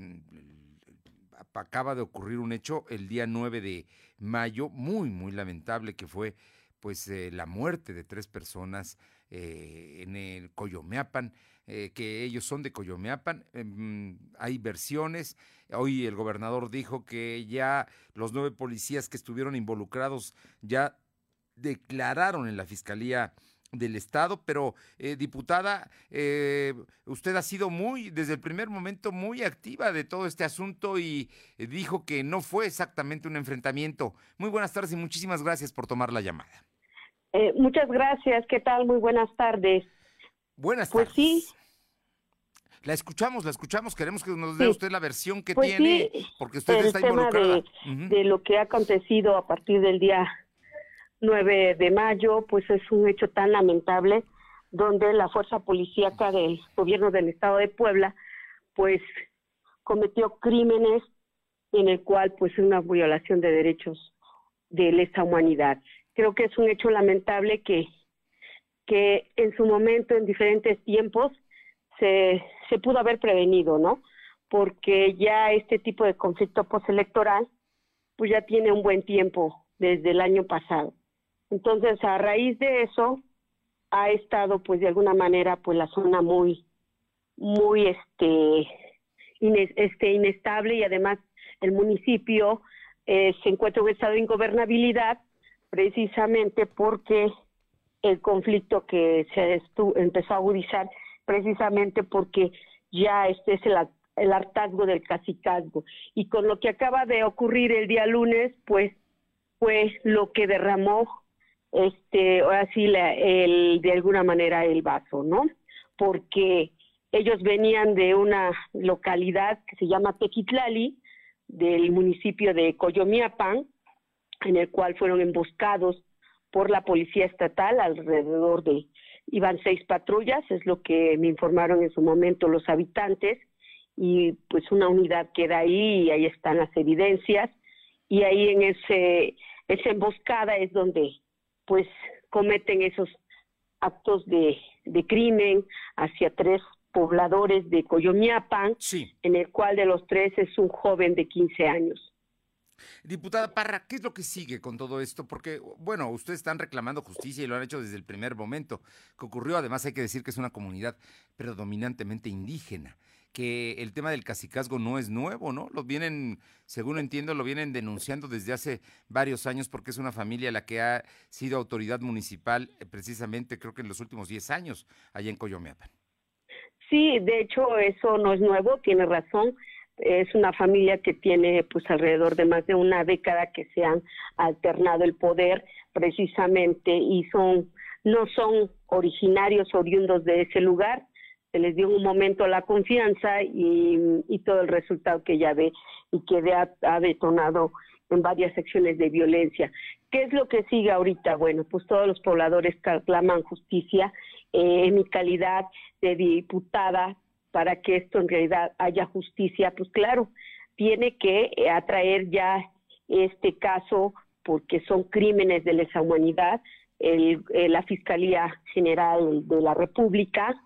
acaba de ocurrir un hecho el día 9 de mayo, muy, muy lamentable, que fue pues eh, la muerte de tres personas eh, en el Coyomeapan, eh, que ellos son de Coyomeapan. Em, hay versiones. Hoy el gobernador dijo que ya los nueve policías que estuvieron involucrados ya declararon en la fiscalía del Estado, pero eh, diputada, eh, usted ha sido muy, desde el primer momento, muy activa de todo este asunto y dijo que no fue exactamente un enfrentamiento. Muy buenas tardes y muchísimas gracias por tomar la llamada. Eh, muchas gracias, ¿qué tal? Muy buenas tardes. Buenas pues tardes. sí. La escuchamos, la escuchamos, queremos que nos dé Sí. usted la versión que Pues tiene, sí, porque usted el está tema involucrada. de, de lo que ha acontecido a partir del día 9 de mayo, pues es un hecho tan lamentable donde la fuerza policíaca del gobierno del estado de Puebla pues cometió crímenes en el cual pues es una violación de derechos de lesa humanidad. Creo que es un hecho lamentable que que en su momento en diferentes tiempos se se pudo haber prevenido, ¿no? Porque ya este tipo de conflicto postelectoral pues ya tiene un buen tiempo desde el año pasado. Entonces, a raíz de eso, ha estado, pues, de alguna manera, pues, la zona muy, muy, este, este inestable y además el municipio eh, se encuentra en un estado de ingobernabilidad precisamente porque el conflicto que se empezó a agudizar precisamente porque ya este es el, el hartazgo del cacicazgo. Y con lo que acaba de ocurrir el día lunes pues fue lo que derramó este ahora sí la- el de alguna manera el vaso no porque ellos venían de una localidad que se llama Tequitlali del municipio de Coyomiapan en el cual fueron emboscados por la policía estatal alrededor de iban seis patrullas es lo que me informaron en su momento los habitantes y pues una unidad queda ahí y ahí están las evidencias y ahí en ese esa emboscada es donde pues cometen esos actos de, de crimen hacia tres pobladores de Coyomiapan, en el cual de los tres es un joven de 15 años. Diputada Parra, ¿qué es lo que sigue con todo esto? Porque, bueno, ustedes están reclamando justicia y lo han hecho desde el primer momento que ocurrió. Además, hay que decir que es una comunidad predominantemente indígena, que el tema del cacicazgo no es nuevo, ¿no? Lo vienen, según entiendo, lo vienen denunciando desde hace varios años porque es una familia la que ha sido autoridad municipal eh, precisamente, creo que en los últimos 10 años, allá en Coyomeapan. Sí, de hecho eso no es nuevo, tiene razón. Es una familia que tiene pues alrededor de más de una década que se han alternado el poder precisamente y son no son originarios oriundos de ese lugar. Se les dio un momento la confianza y, y todo el resultado que ya ve y que ha detonado en varias secciones de violencia. ¿Qué es lo que sigue ahorita? Bueno, pues todos los pobladores claman justicia eh, en mi calidad de diputada para que esto en realidad haya justicia, pues claro, tiene que eh, atraer ya este caso porque son crímenes de lesa humanidad, el, eh, la Fiscalía General de la República.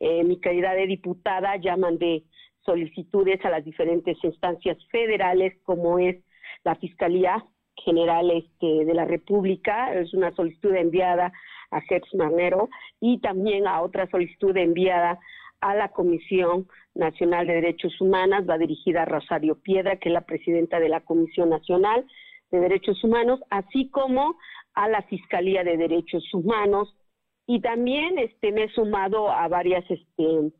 Eh, mi calidad de diputada ya mandé solicitudes a las diferentes instancias federales, como es la Fiscalía General este, de la República, es una solicitud enviada a Gertz Manero y también a otra solicitud enviada a la Comisión Nacional de Derechos Humanos, va dirigida a Rosario Piedra, que es la presidenta de la Comisión Nacional de Derechos Humanos, así como a la Fiscalía de Derechos Humanos y también este me he sumado a varias este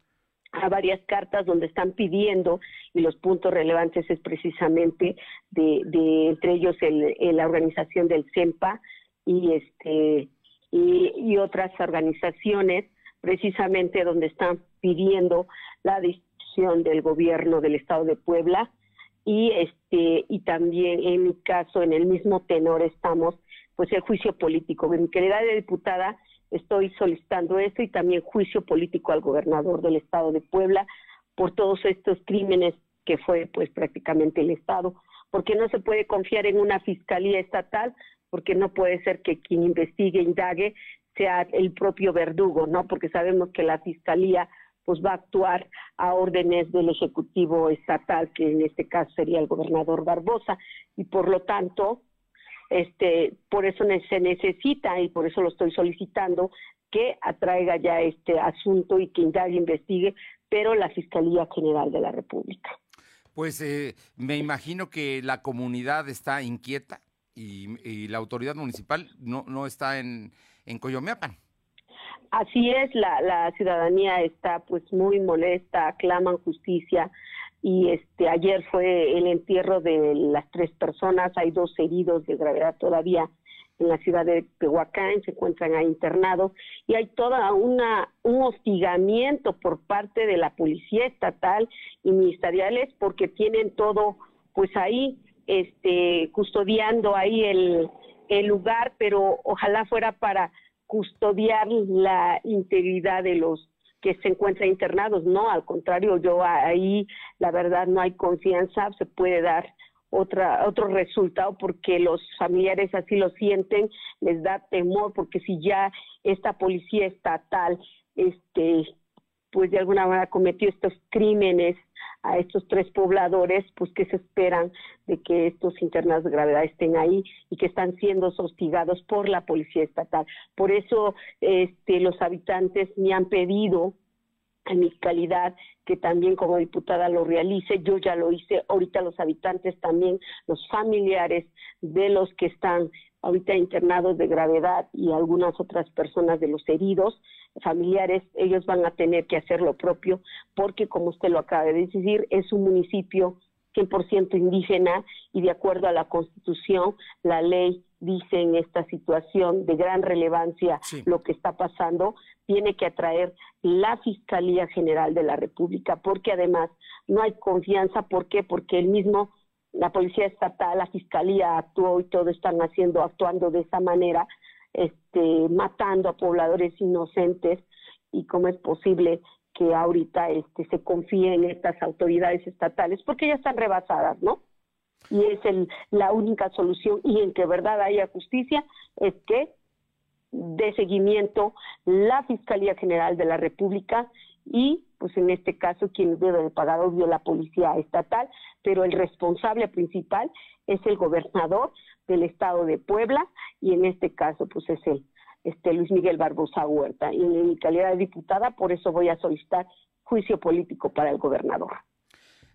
a varias cartas donde están pidiendo y los puntos relevantes es precisamente de, de entre ellos el, la organización del CEMPA y este y, otras organizaciones precisamente donde están pidiendo la decisión del gobierno del estado de Puebla. Y este y también en mi caso en el mismo tenor estamos pues el juicio político. Mi de diputada estoy solicitando esto y también juicio político al gobernador del estado de Puebla por todos estos crímenes que fue pues prácticamente el estado. Porque no se puede confiar en una fiscalía estatal porque no puede ser que quien investigue indague sea el propio verdugo no porque sabemos que la fiscalía pues va a actuar a órdenes del Ejecutivo Estatal, que en este caso sería el gobernador Barbosa, y por lo tanto, este, por eso se necesita, y por eso lo estoy solicitando, que atraiga ya este asunto y que indague, investigue, pero la Fiscalía General de la República. Pues eh, me imagino que la comunidad está inquieta y, la autoridad municipal no, no está en, en Coyomeapan. Así es, la, la ciudadanía está pues muy molesta, claman justicia y este ayer fue el entierro de las tres personas, hay dos heridos de gravedad todavía en la ciudad de Tehuacán, se encuentran ahí internados y hay toda una un hostigamiento por parte de la policía estatal y ministeriales porque tienen todo pues ahí este custodiando ahí el el lugar, pero ojalá fuera para custodiar la integridad de los que se encuentran internados. No, al contrario, yo ahí la verdad no hay confianza, se puede dar otra otro resultado porque los familiares así lo sienten, les da temor porque si ya esta policía estatal este pues de alguna manera cometió estos crímenes a estos tres pobladores, pues que se esperan de que estos internados de gravedad estén ahí y que están siendo hostigados por la policía estatal. Por eso este, los habitantes me han pedido en mi calidad que también como diputada lo realice, yo ya lo hice, ahorita los habitantes también, los familiares de los que están ahorita internados de gravedad y algunas otras personas de los heridos, familiares, ellos van a tener que hacer lo propio porque, como usted lo acaba de decir, es un municipio 100% indígena y de acuerdo a la Constitución, la ley dice en esta situación de gran relevancia lo que está pasando, tiene que atraer la Fiscalía General de la República porque además no hay confianza, ¿por qué? Porque el mismo la policía estatal, la fiscalía actuó y todo están haciendo, actuando de esa manera, este, matando a pobladores inocentes y cómo es posible que ahorita este, se confíe en estas autoridades estatales porque ya están rebasadas, ¿no? Y es el, la única solución y en que verdad haya justicia es que de seguimiento la Fiscalía General de la República y pues en este caso quien debe de pagar obvio la policía estatal, pero el responsable principal es el gobernador del estado de Puebla y en este caso pues es el este Luis Miguel Barbosa Huerta y en mi calidad de diputada por eso voy a solicitar juicio político para el gobernador.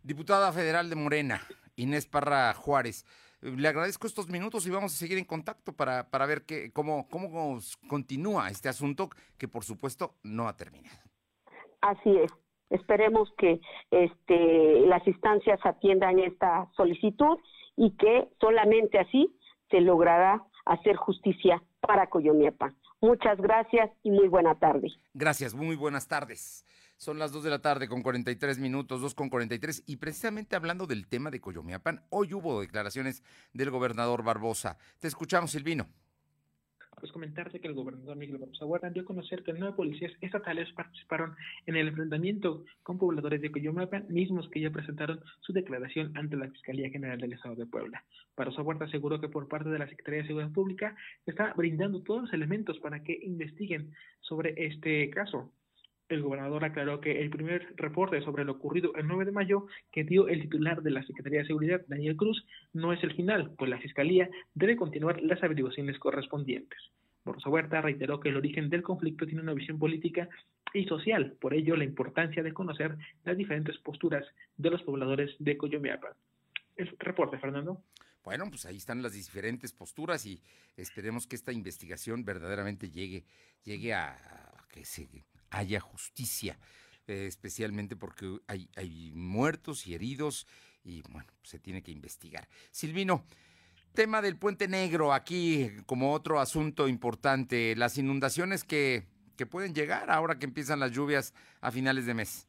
Diputada federal de Morena, Inés Parra Juárez. Le agradezco estos minutos y vamos a seguir en contacto para, para ver que, cómo, cómo continúa este asunto que por supuesto no ha terminado. Así es. Esperemos que este, las instancias atiendan esta solicitud y que solamente así se logrará hacer justicia para Coyoniepa. Muchas gracias y muy buena tarde. Gracias, muy buenas tardes. Son las 2 de la tarde con 43 minutos, 2 con 43. Y precisamente hablando del tema de Coyomiapan, hoy hubo declaraciones del gobernador Barbosa. Te escuchamos, Silvino. Pues comentarte que el gobernador Miguel Barbosa Huerta dio a conocer que nueve policías estatales participaron en el enfrentamiento con pobladores de Coyomapan, mismos que ya presentaron su declaración ante la Fiscalía General del Estado de Puebla. Barbosa Huerta aseguró que por parte de la Secretaría de Seguridad Pública se está brindando todos los elementos para que investiguen sobre este caso. El gobernador aclaró que el primer reporte sobre lo ocurrido el 9 de mayo que dio el titular de la Secretaría de Seguridad, Daniel Cruz, no es el final, pues la Fiscalía debe continuar las averiguaciones correspondientes. Borja Huerta reiteró que el origen del conflicto tiene una visión política y social, por ello la importancia de conocer las diferentes posturas de los pobladores de Coyomeapan. El reporte, Fernando. Bueno, pues ahí están las diferentes posturas y esperemos que esta investigación verdaderamente llegue, llegue a, a que se haya justicia, eh, especialmente porque hay, hay, muertos y heridos y bueno, se tiene que investigar. Silvino, tema del puente negro aquí como otro asunto importante, las inundaciones que, que pueden llegar ahora que empiezan las lluvias a finales de mes.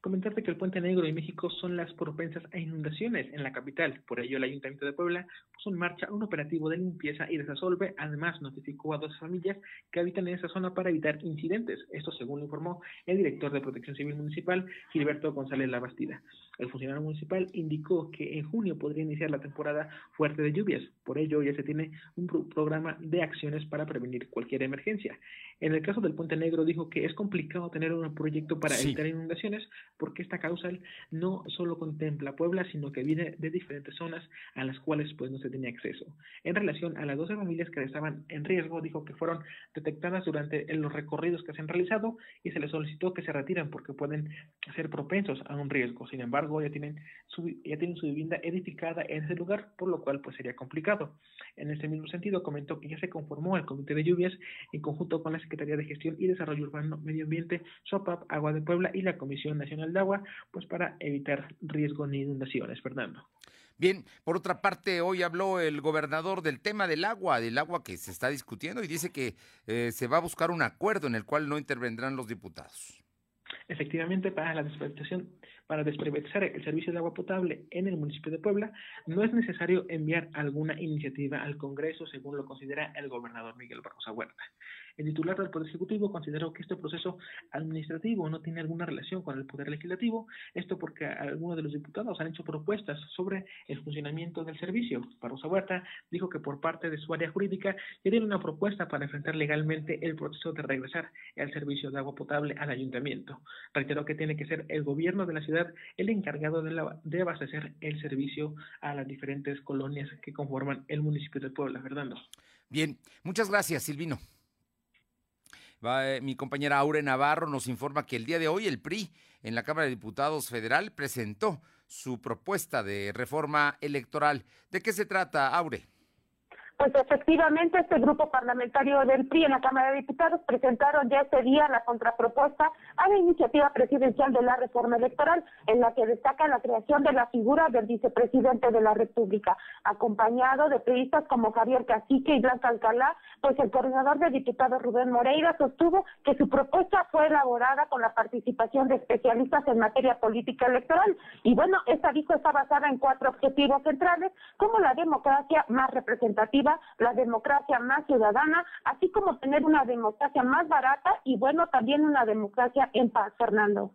Comentarte que el Puente Negro y México son las propensas a inundaciones en la capital. Por ello, el Ayuntamiento de Puebla puso en marcha un operativo de limpieza y desasolve. Además, notificó a dos familias que habitan en esa zona para evitar incidentes. Esto según informó el director de Protección Civil Municipal, Gilberto González Labastida. El funcionario municipal indicó que en junio podría iniciar la temporada fuerte de lluvias. Por ello, ya se tiene un pro programa de acciones para prevenir cualquier emergencia. En el caso del Puente Negro, dijo que es complicado tener un proyecto para sí. evitar inundaciones porque esta causa no solo contempla Puebla, sino que viene de diferentes zonas a las cuales pues no se tenía acceso. En relación a las 12 familias que estaban en riesgo, dijo que fueron detectadas durante los recorridos que se han realizado y se les solicitó que se retiren porque pueden ser propensos a un riesgo. Sin embargo, ya tienen su, ya tienen su vivienda edificada en ese lugar, por lo cual pues sería complicado. En este mismo sentido, comentó que ya se conformó el Comité de Lluvias en conjunto con la Secretaría de Gestión y Desarrollo Urbano, Medio Ambiente, SOPAP, Agua de Puebla y la Comisión Nacional de Agua, pues para evitar riesgo de inundaciones, Fernando. Bien, por otra parte, hoy habló el gobernador del tema del agua, del agua que se está discutiendo y dice que eh, se va a buscar un acuerdo en el cual no intervendrán los diputados. Efectivamente, para la desprivatización, para desprivatizar el servicio de agua potable en el municipio de Puebla, no es necesario enviar alguna iniciativa al Congreso, según lo considera el gobernador Miguel Barroso Huerta. El titular del Poder Ejecutivo consideró que este proceso administrativo no tiene alguna relación con el Poder Legislativo, esto porque algunos de los diputados han hecho propuestas sobre el funcionamiento del servicio. Barroso Huerta dijo que por parte de su área jurídica ya tiene una propuesta para enfrentar legalmente el proceso de regresar el servicio de agua potable al ayuntamiento. Reiteró que tiene que ser el gobierno de la ciudad el encargado de, la, de abastecer el servicio a las diferentes colonias que conforman el municipio de Puebla, Fernando. Bien, muchas gracias, Silvino. Eh, mi compañera Aure Navarro nos informa que el día de hoy el PRI en la Cámara de Diputados Federal presentó su propuesta de reforma electoral. ¿De qué se trata, Aure? Pues efectivamente, este grupo parlamentario del PRI en la Cámara de Diputados presentaron ya ese día la contrapropuesta a la iniciativa presidencial de la reforma electoral, en la que destaca la creación de la figura del vicepresidente de la República, acompañado de periodistas como Javier Cacique y Blanca Alcalá, pues el coordinador de diputados Rubén Moreira sostuvo que su propuesta fue elaborada con la participación de especialistas en materia política electoral. Y bueno, esta dijo está basada en cuatro objetivos centrales, como la democracia más representativa, la democracia más ciudadana, así como tener una democracia más barata y bueno, también una democracia en paz, Fernando.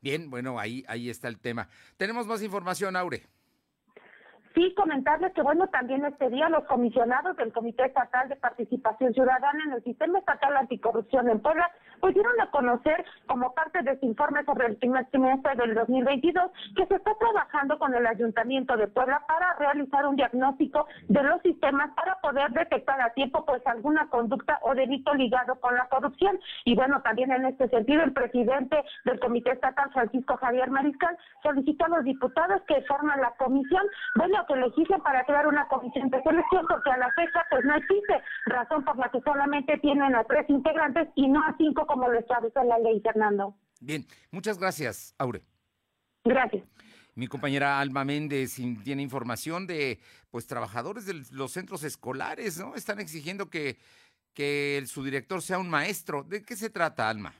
Bien, bueno, ahí, ahí está el tema. Tenemos más información, Aure. Sí, comentarles que, bueno, también este día los comisionados del Comité Estatal de Participación Ciudadana en el Sistema Estatal Anticorrupción en Puebla pudieron a conocer, como parte de este informe sobre el primer trimestre del 2022, que se está trabajando con el Ayuntamiento de Puebla para realizar un diagnóstico de los sistemas para poder detectar a tiempo, pues, alguna conducta o delito ligado con la corrupción. Y, bueno, también en este sentido, el presidente del Comité Estatal, Francisco Javier Mariscal, solicitó a los diputados que forman la comisión, bueno, que legislen para crear una comisión de selección, porque a la fecha pues no existe, razón por la que solamente tienen a tres integrantes y no a cinco como lo establece la ley, Fernando. Bien, muchas gracias, Aure. Gracias. Mi compañera Alma Méndez tiene información de pues trabajadores de los centros escolares, ¿no? Están exigiendo que, que su director sea un maestro. ¿De qué se trata, Alma?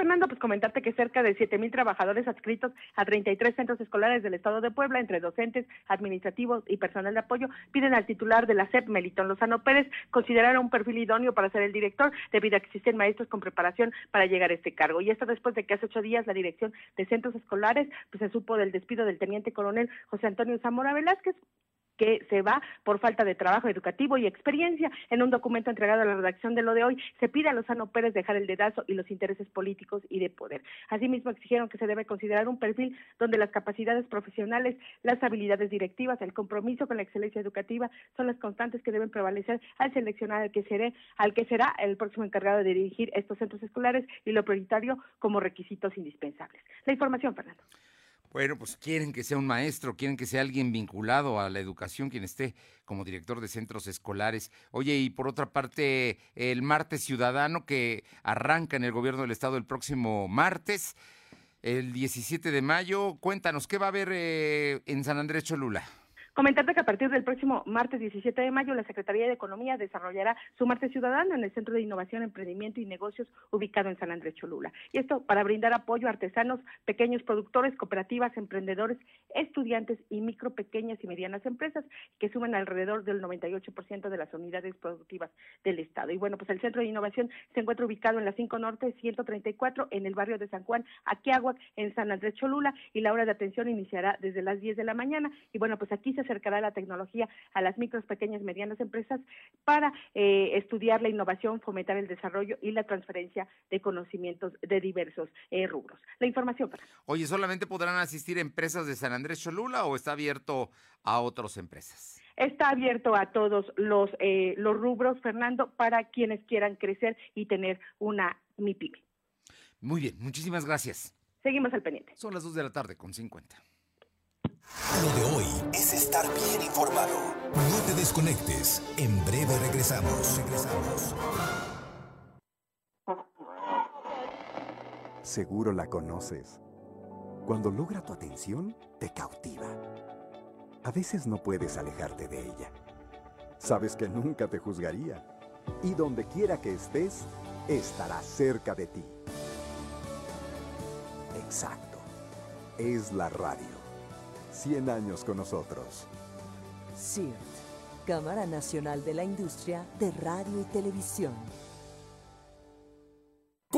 Fernando, pues comentarte que cerca de 7 mil trabajadores adscritos a 33 centros escolares del Estado de Puebla, entre docentes, administrativos y personal de apoyo, piden al titular de la SEP, Melitón Lozano Pérez, considerar un perfil idóneo para ser el director, debido a que existen maestros con preparación para llegar a este cargo. Y esto después de que hace ocho días la dirección de centros escolares pues se supo del despido del teniente coronel José Antonio Zamora Velázquez, que se va por falta de trabajo educativo y experiencia. En un documento entregado a la redacción de lo de hoy, se pide a Lozano Pérez dejar el dedazo y los intereses políticos y de poder. Asimismo, exigieron que se debe considerar un perfil donde las capacidades profesionales, las habilidades directivas, el compromiso con la excelencia educativa son las constantes que deben prevalecer al seleccionar al que, seré, al que será el próximo encargado de dirigir estos centros escolares y lo prioritario como requisitos indispensables. La información, Fernando. Bueno, pues quieren que sea un maestro, quieren que sea alguien vinculado a la educación, quien esté como director de centros escolares. Oye, y por otra parte, el martes ciudadano que arranca en el gobierno del estado el próximo martes, el 17 de mayo, cuéntanos, ¿qué va a haber eh, en San Andrés Cholula? Comentarte que a partir del próximo martes 17 de mayo, la Secretaría de Economía desarrollará su martes ciudadano en el Centro de Innovación, Emprendimiento y Negocios ubicado en San Andrés Cholula. Y esto para brindar apoyo a artesanos, pequeños productores, cooperativas, emprendedores, estudiantes y micro, pequeñas y medianas empresas que suman alrededor del 98% de las unidades productivas del Estado. Y bueno, pues el Centro de Innovación se encuentra ubicado en la 5 Norte 134 en el barrio de San Juan, Aquiahuac, en San Andrés Cholula y la hora de atención iniciará desde las 10 de la mañana. Y bueno, pues aquí se acercará la tecnología a las micros, pequeñas, medianas empresas para eh, estudiar la innovación, fomentar el desarrollo y la transferencia de conocimientos de diversos eh, rubros. La información para. Oye, ¿solamente podrán asistir empresas de San Andrés Cholula o está abierto a otras empresas? Está abierto a todos los, eh, los rubros, Fernando, para quienes quieran crecer y tener una MIPYME. Muy bien, muchísimas gracias. Seguimos al pendiente. Son las 2 de la tarde con 50. Lo de hoy es estar bien informado. No te desconectes. En breve regresamos. Regresamos. Seguro la conoces. Cuando logra tu atención, te cautiva. A veces no puedes alejarte de ella. Sabes que nunca te juzgaría. Y donde quiera que estés, estará cerca de ti. Exacto. Es la radio. 100 años con nosotros. CIRT, Cámara Nacional de la Industria de Radio y Televisión.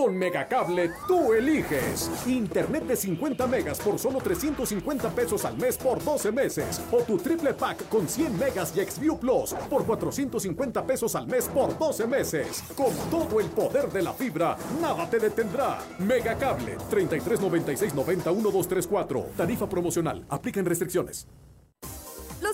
Con Megacable tú eliges. Internet de 50 megas por solo 350 pesos al mes por 12 meses. O tu triple pack con 100 megas y Xview Plus por 450 pesos al mes por 12 meses. Con todo el poder de la fibra, nada te detendrá. Megacable 3396 91234. Tarifa promocional. Aplican restricciones.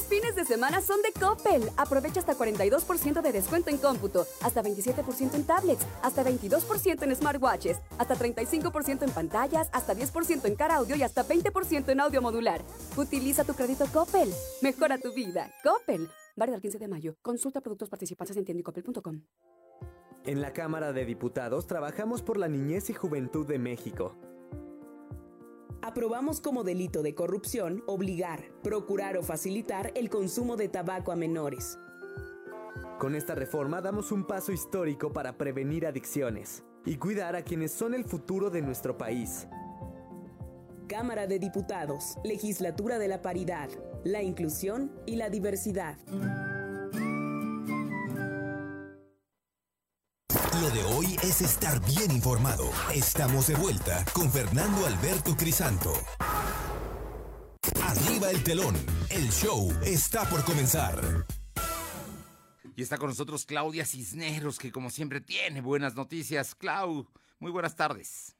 Fines de semana son de Coppel. Aprovecha hasta 42% de descuento en cómputo, hasta 27% en tablets, hasta 22% en smartwatches, hasta 35% en pantallas, hasta 10% en car audio y hasta 20% en audio modular. Utiliza tu crédito Coppel. Mejora tu vida. Coppel. Válido al 15 de mayo. Consulta productos participantes en tiendicoppel.com. En la Cámara de Diputados trabajamos por la niñez y juventud de México. Aprobamos como delito de corrupción obligar, procurar o facilitar el consumo de tabaco a menores. Con esta reforma damos un paso histórico para prevenir adicciones y cuidar a quienes son el futuro de nuestro país. Cámara de Diputados, Legislatura de la Paridad, la Inclusión y la Diversidad. De hoy es estar bien informado. Estamos de vuelta con Fernando Alberto Crisanto. Arriba el telón. El show está por comenzar. Y está con nosotros Claudia Cisneros, que como siempre tiene buenas noticias. Clau, muy buenas tardes.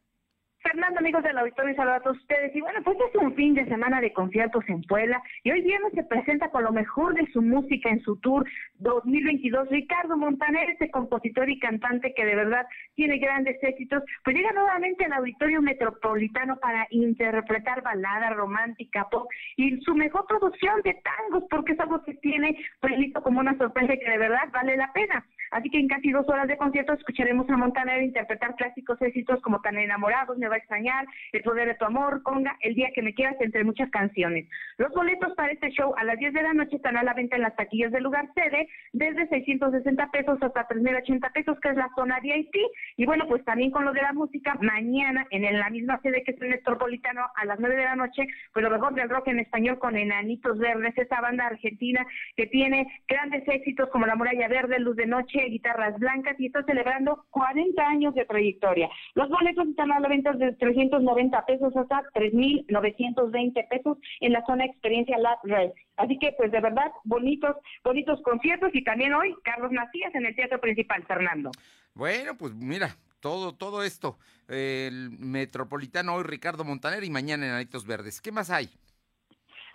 Fernando, amigos del auditorio, saludos a todos ustedes. Y bueno, pues es un fin de semana de conciertos en Puebla y hoy viernes se presenta con lo mejor de su música en su tour 2022. Ricardo Montaner, este compositor y cantante que de verdad tiene grandes éxitos, pues llega nuevamente al auditorio metropolitano para interpretar balada romántica, pop y su mejor producción de tangos, porque es algo que tiene pues listo como una sorpresa que de verdad vale la pena. Así que en casi dos horas de concierto escucharemos a Montaner interpretar clásicos éxitos como Tan enamorados, Me va a extrañar, El poder de tu amor, Conga, El día que me quieras, entre muchas canciones. Los boletos para este show a las 10 de la noche están a la venta en las taquillas del lugar sede, desde 660 pesos hasta 3.080 pesos, que es la zona VIP. Y bueno, pues también con lo de la música, mañana en la misma sede que es el Metropolitano a las 9 de la noche, pues lo mejor del rock en español con Enanitos Verdes, esa banda argentina que tiene grandes éxitos como La Muralla Verde, Luz de Noche, Guitarras Blancas y está celebrando 40 años de trayectoria. Los boletos están a la venta de 390 pesos hasta 3.920 pesos en la zona experiencia Lab Red. Así que pues de verdad bonitos, bonitos conciertos y también hoy Carlos Macías en el Teatro Principal, Fernando. Bueno, pues mira, todo, todo esto. El Metropolitano hoy Ricardo Montaner y mañana en Anitos Verdes. ¿Qué más hay?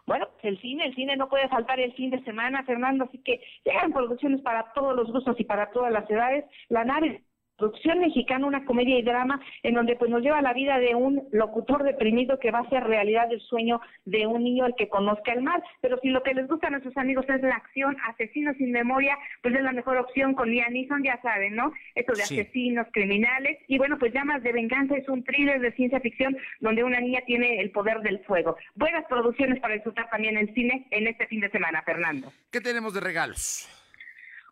Bueno, el cine, el cine no puede faltar el fin de semana, Fernando, así que llegan producciones para todos los gustos y para todas las edades. La nave producción mexicana, una comedia y drama en donde pues nos lleva la vida de un locutor deprimido que va a hacer realidad el sueño de un niño el que conozca el mal. Pero si lo que les gusta a nuestros amigos es la acción, asesinos sin memoria, pues es la mejor opción con Liam Neeson, ya saben, ¿no? Esto de asesinos, criminales. Y bueno, pues Llamas de Venganza es un thriller de ciencia ficción donde una niña tiene el poder del fuego. Buenas producciones para disfrutar también en cine en este fin de semana, Fernando. ¿Qué tenemos de regalos?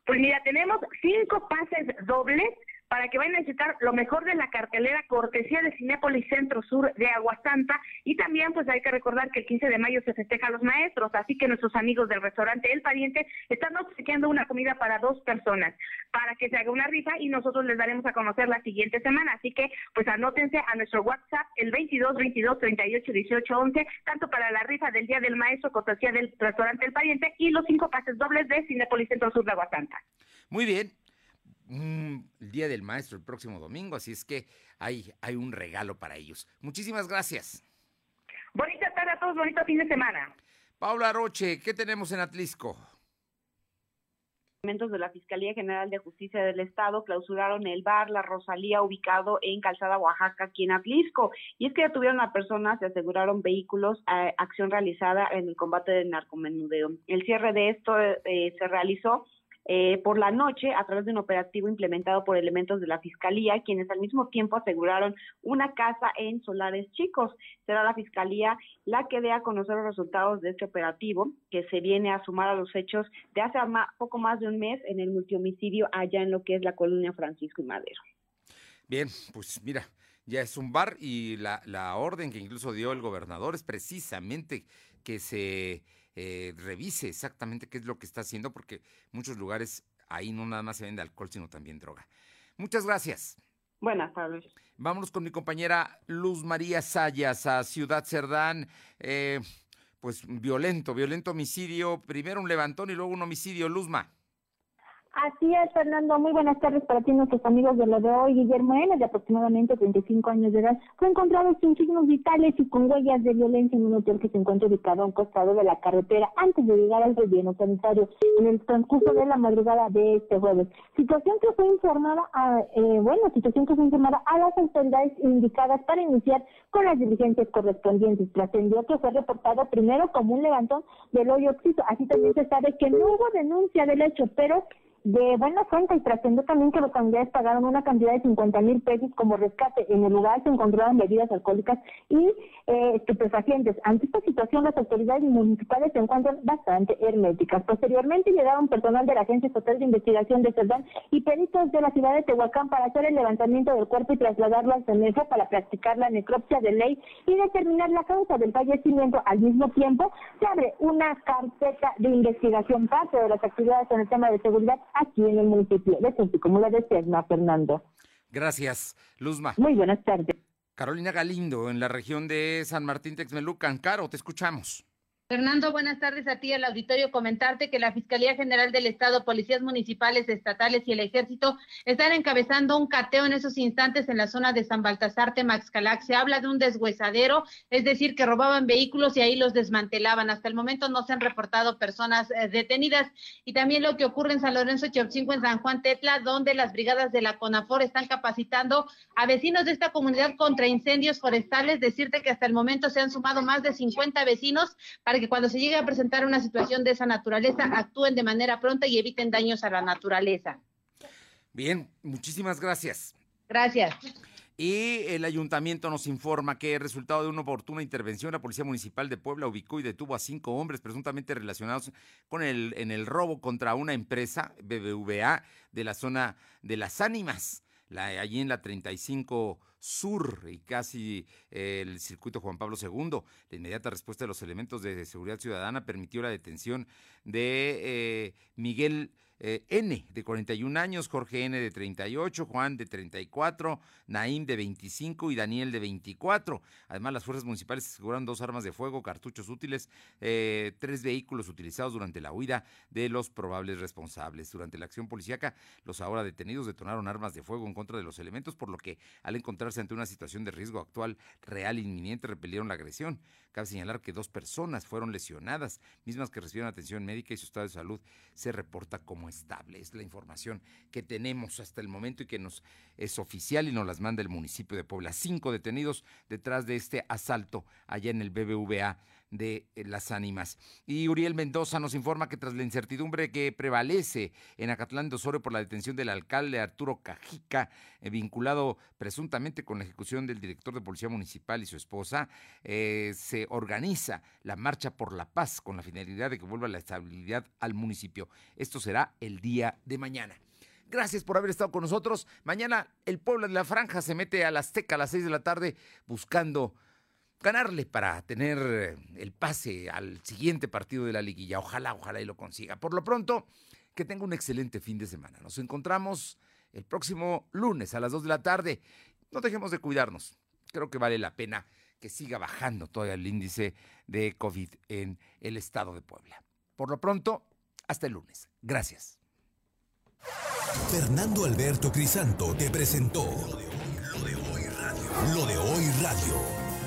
Pues mira, tenemos cinco pases dobles para que vayan a visitar lo mejor de la cartelera cortesía de Cinépolis Centro Sur de Aguasanta y también pues hay que recordar que el 15 de mayo se festeja a los maestros, así que nuestros amigos del restaurante El Pariente están obsequiando una comida para dos personas para que se haga una rifa y nosotros les daremos a conocer la siguiente semana, así que pues anótense a nuestro WhatsApp el 22 22 38 18 11 tanto para la rifa del Día del Maestro cortesía del restaurante El Pariente y los cinco pases dobles de Cinépolis Centro Sur de Aguasanta. Muy bien, el Día del Maestro el próximo domingo, así es que hay, hay un regalo para ellos. Muchísimas gracias. Bonita tarde a todos, bonito fin de semana. Paula Roche, ¿qué tenemos en Atlisco? Elementos de la Fiscalía General de Justicia del Estado clausuraron el bar La Rosalía ubicado en Calzada, Oaxaca, aquí en Atlisco. Y es que detuvieron a personas y aseguraron vehículos, a acción realizada en el combate del narcomenudeo. El cierre de esto eh, se realizó eh, por la noche a través de un operativo implementado por elementos de la Fiscalía, quienes al mismo tiempo aseguraron una casa en Solares Chicos. Será la Fiscalía la que dé a conocer los resultados de este operativo, que se viene a sumar a los hechos de hace poco más de un mes en el multihomicidio allá en lo que es la colonia Francisco y Madero. Bien, pues mira, ya es un bar y la, la orden que incluso dio el gobernador es precisamente que se eh, revise exactamente qué es lo que está haciendo, porque muchos lugares ahí no nada más se vende alcohol, sino también droga. Muchas gracias. Buenas tardes. Vámonos con mi compañera Luz María Sayas a Ciudad Cerdán. Eh, pues violento, violento homicidio. Primero un levantón y luego un homicidio. Luzma. Así es, Fernando. Muy buenas tardes para ti, nuestros amigos de lo de hoy. Guillermo N., de aproximadamente 35 años de edad, fue encontrado sin signos vitales y con huellas de violencia en un hotel que se encuentra ubicado a un costado de la carretera antes de llegar al relleno sanitario en el transcurso de la madrugada de este jueves. Situación que fue informada, a, eh, bueno, situación que fue informada a las autoridades indicadas para iniciar con las diligencias correspondientes. Trascendió que fue reportado primero como un levantón del hoyo oxiso. Así también se sabe que no hubo denuncia del hecho, pero de buena cuenta y trascendió también que los familiares pagaron una cantidad de 50 mil pesos como rescate. En el lugar se encontraron bebidas alcohólicas y eh, estupefacientes. Ante esta situación, las autoridades municipales se encuentran bastante herméticas. Posteriormente llegaron personal de la Agencia Estatal de Investigación de Cerdán y peritos de la ciudad de Tehuacán para hacer el levantamiento del cuerpo y trasladarlo al CENEFO para practicar la necropsia de ley y determinar la causa del fallecimiento. Al mismo tiempo, se abre una carpeta de investigación parte de las actividades en el tema de seguridad aquí en el municipio de como la de Serna, Fernando. Gracias, Luzma. Muy buenas tardes. Carolina Galindo, en la región de San Martín Texmelucan. Caro, te escuchamos. Fernando, buenas tardes a ti, al auditorio. Comentarte que la Fiscalía General del Estado, policías municipales, estatales y el Ejército están encabezando un cateo en esos instantes en la zona de San Baltasar, Temaxcalac. Se habla de un deshuesadero, es decir, que robaban vehículos y ahí los desmantelaban. Hasta el momento no se han reportado personas eh, detenidas. Y también lo que ocurre en San Lorenzo Chopcinco, en San Juan Tetla, donde las brigadas de la CONAFOR están capacitando a vecinos de esta comunidad contra incendios forestales. Decirte que hasta el momento se han sumado más de 50 vecinos para que cuando se llegue a presentar una situación de esa naturaleza actúen de manera pronta y eviten daños a la naturaleza. Bien, muchísimas gracias. Gracias. Y el ayuntamiento nos informa que, resultado de una oportuna intervención, la Policía Municipal de Puebla ubicó y detuvo a cinco hombres presuntamente relacionados con el, en el robo contra una empresa, BBVA, de la zona de Las Ánimas, allí en la 35 Sur y casi el circuito Juan Pablo II. La inmediata respuesta de los elementos de seguridad ciudadana permitió la detención de eh, Miguel eh, N de 41 años, Jorge N de 38, Juan de 34, Naim de 25 y Daniel de 24. Además, las fuerzas municipales aseguraron dos armas de fuego, cartuchos útiles, eh, tres vehículos utilizados durante la huida de los probables responsables. Durante la acción policíaca, los ahora detenidos detonaron armas de fuego en contra de los elementos, por lo que al encontrarse ante una situación de riesgo actual real inminente, repelieron la agresión. Cabe señalar que dos personas fueron lesionadas, mismas que recibieron atención médica y su estado de salud se reporta como estable. Es la información que tenemos hasta el momento y que nos es oficial y nos las manda el municipio de Puebla. Cinco detenidos detrás de este asalto allá en el BBVA de eh, las ánimas. Y Uriel Mendoza nos informa que tras la incertidumbre que prevalece en Acatlán de Osorio por la detención del alcalde Arturo Cajica, eh, vinculado presuntamente con la ejecución del director de Policía Municipal y su esposa, eh, se organiza la Marcha por la Paz con la finalidad de que vuelva la estabilidad al municipio. Esto será el día de mañana. Gracias por haber estado con nosotros. Mañana el pueblo de la Franja se mete a la Azteca a las seis de la tarde buscando ganarle para tener eh, el pase al siguiente partido de la liguilla. Ojalá, ojalá y lo consiga. Por lo pronto, que tenga un excelente fin de semana. Nos encontramos el próximo lunes a las 2 de la tarde. No dejemos de cuidarnos. Creo que vale la pena que siga bajando todavía el índice de COVID en el estado de Puebla. Por lo pronto, hasta el lunes. Gracias. Fernando Alberto Crisanto te presentó Lo de hoy radio. Lo de hoy radio.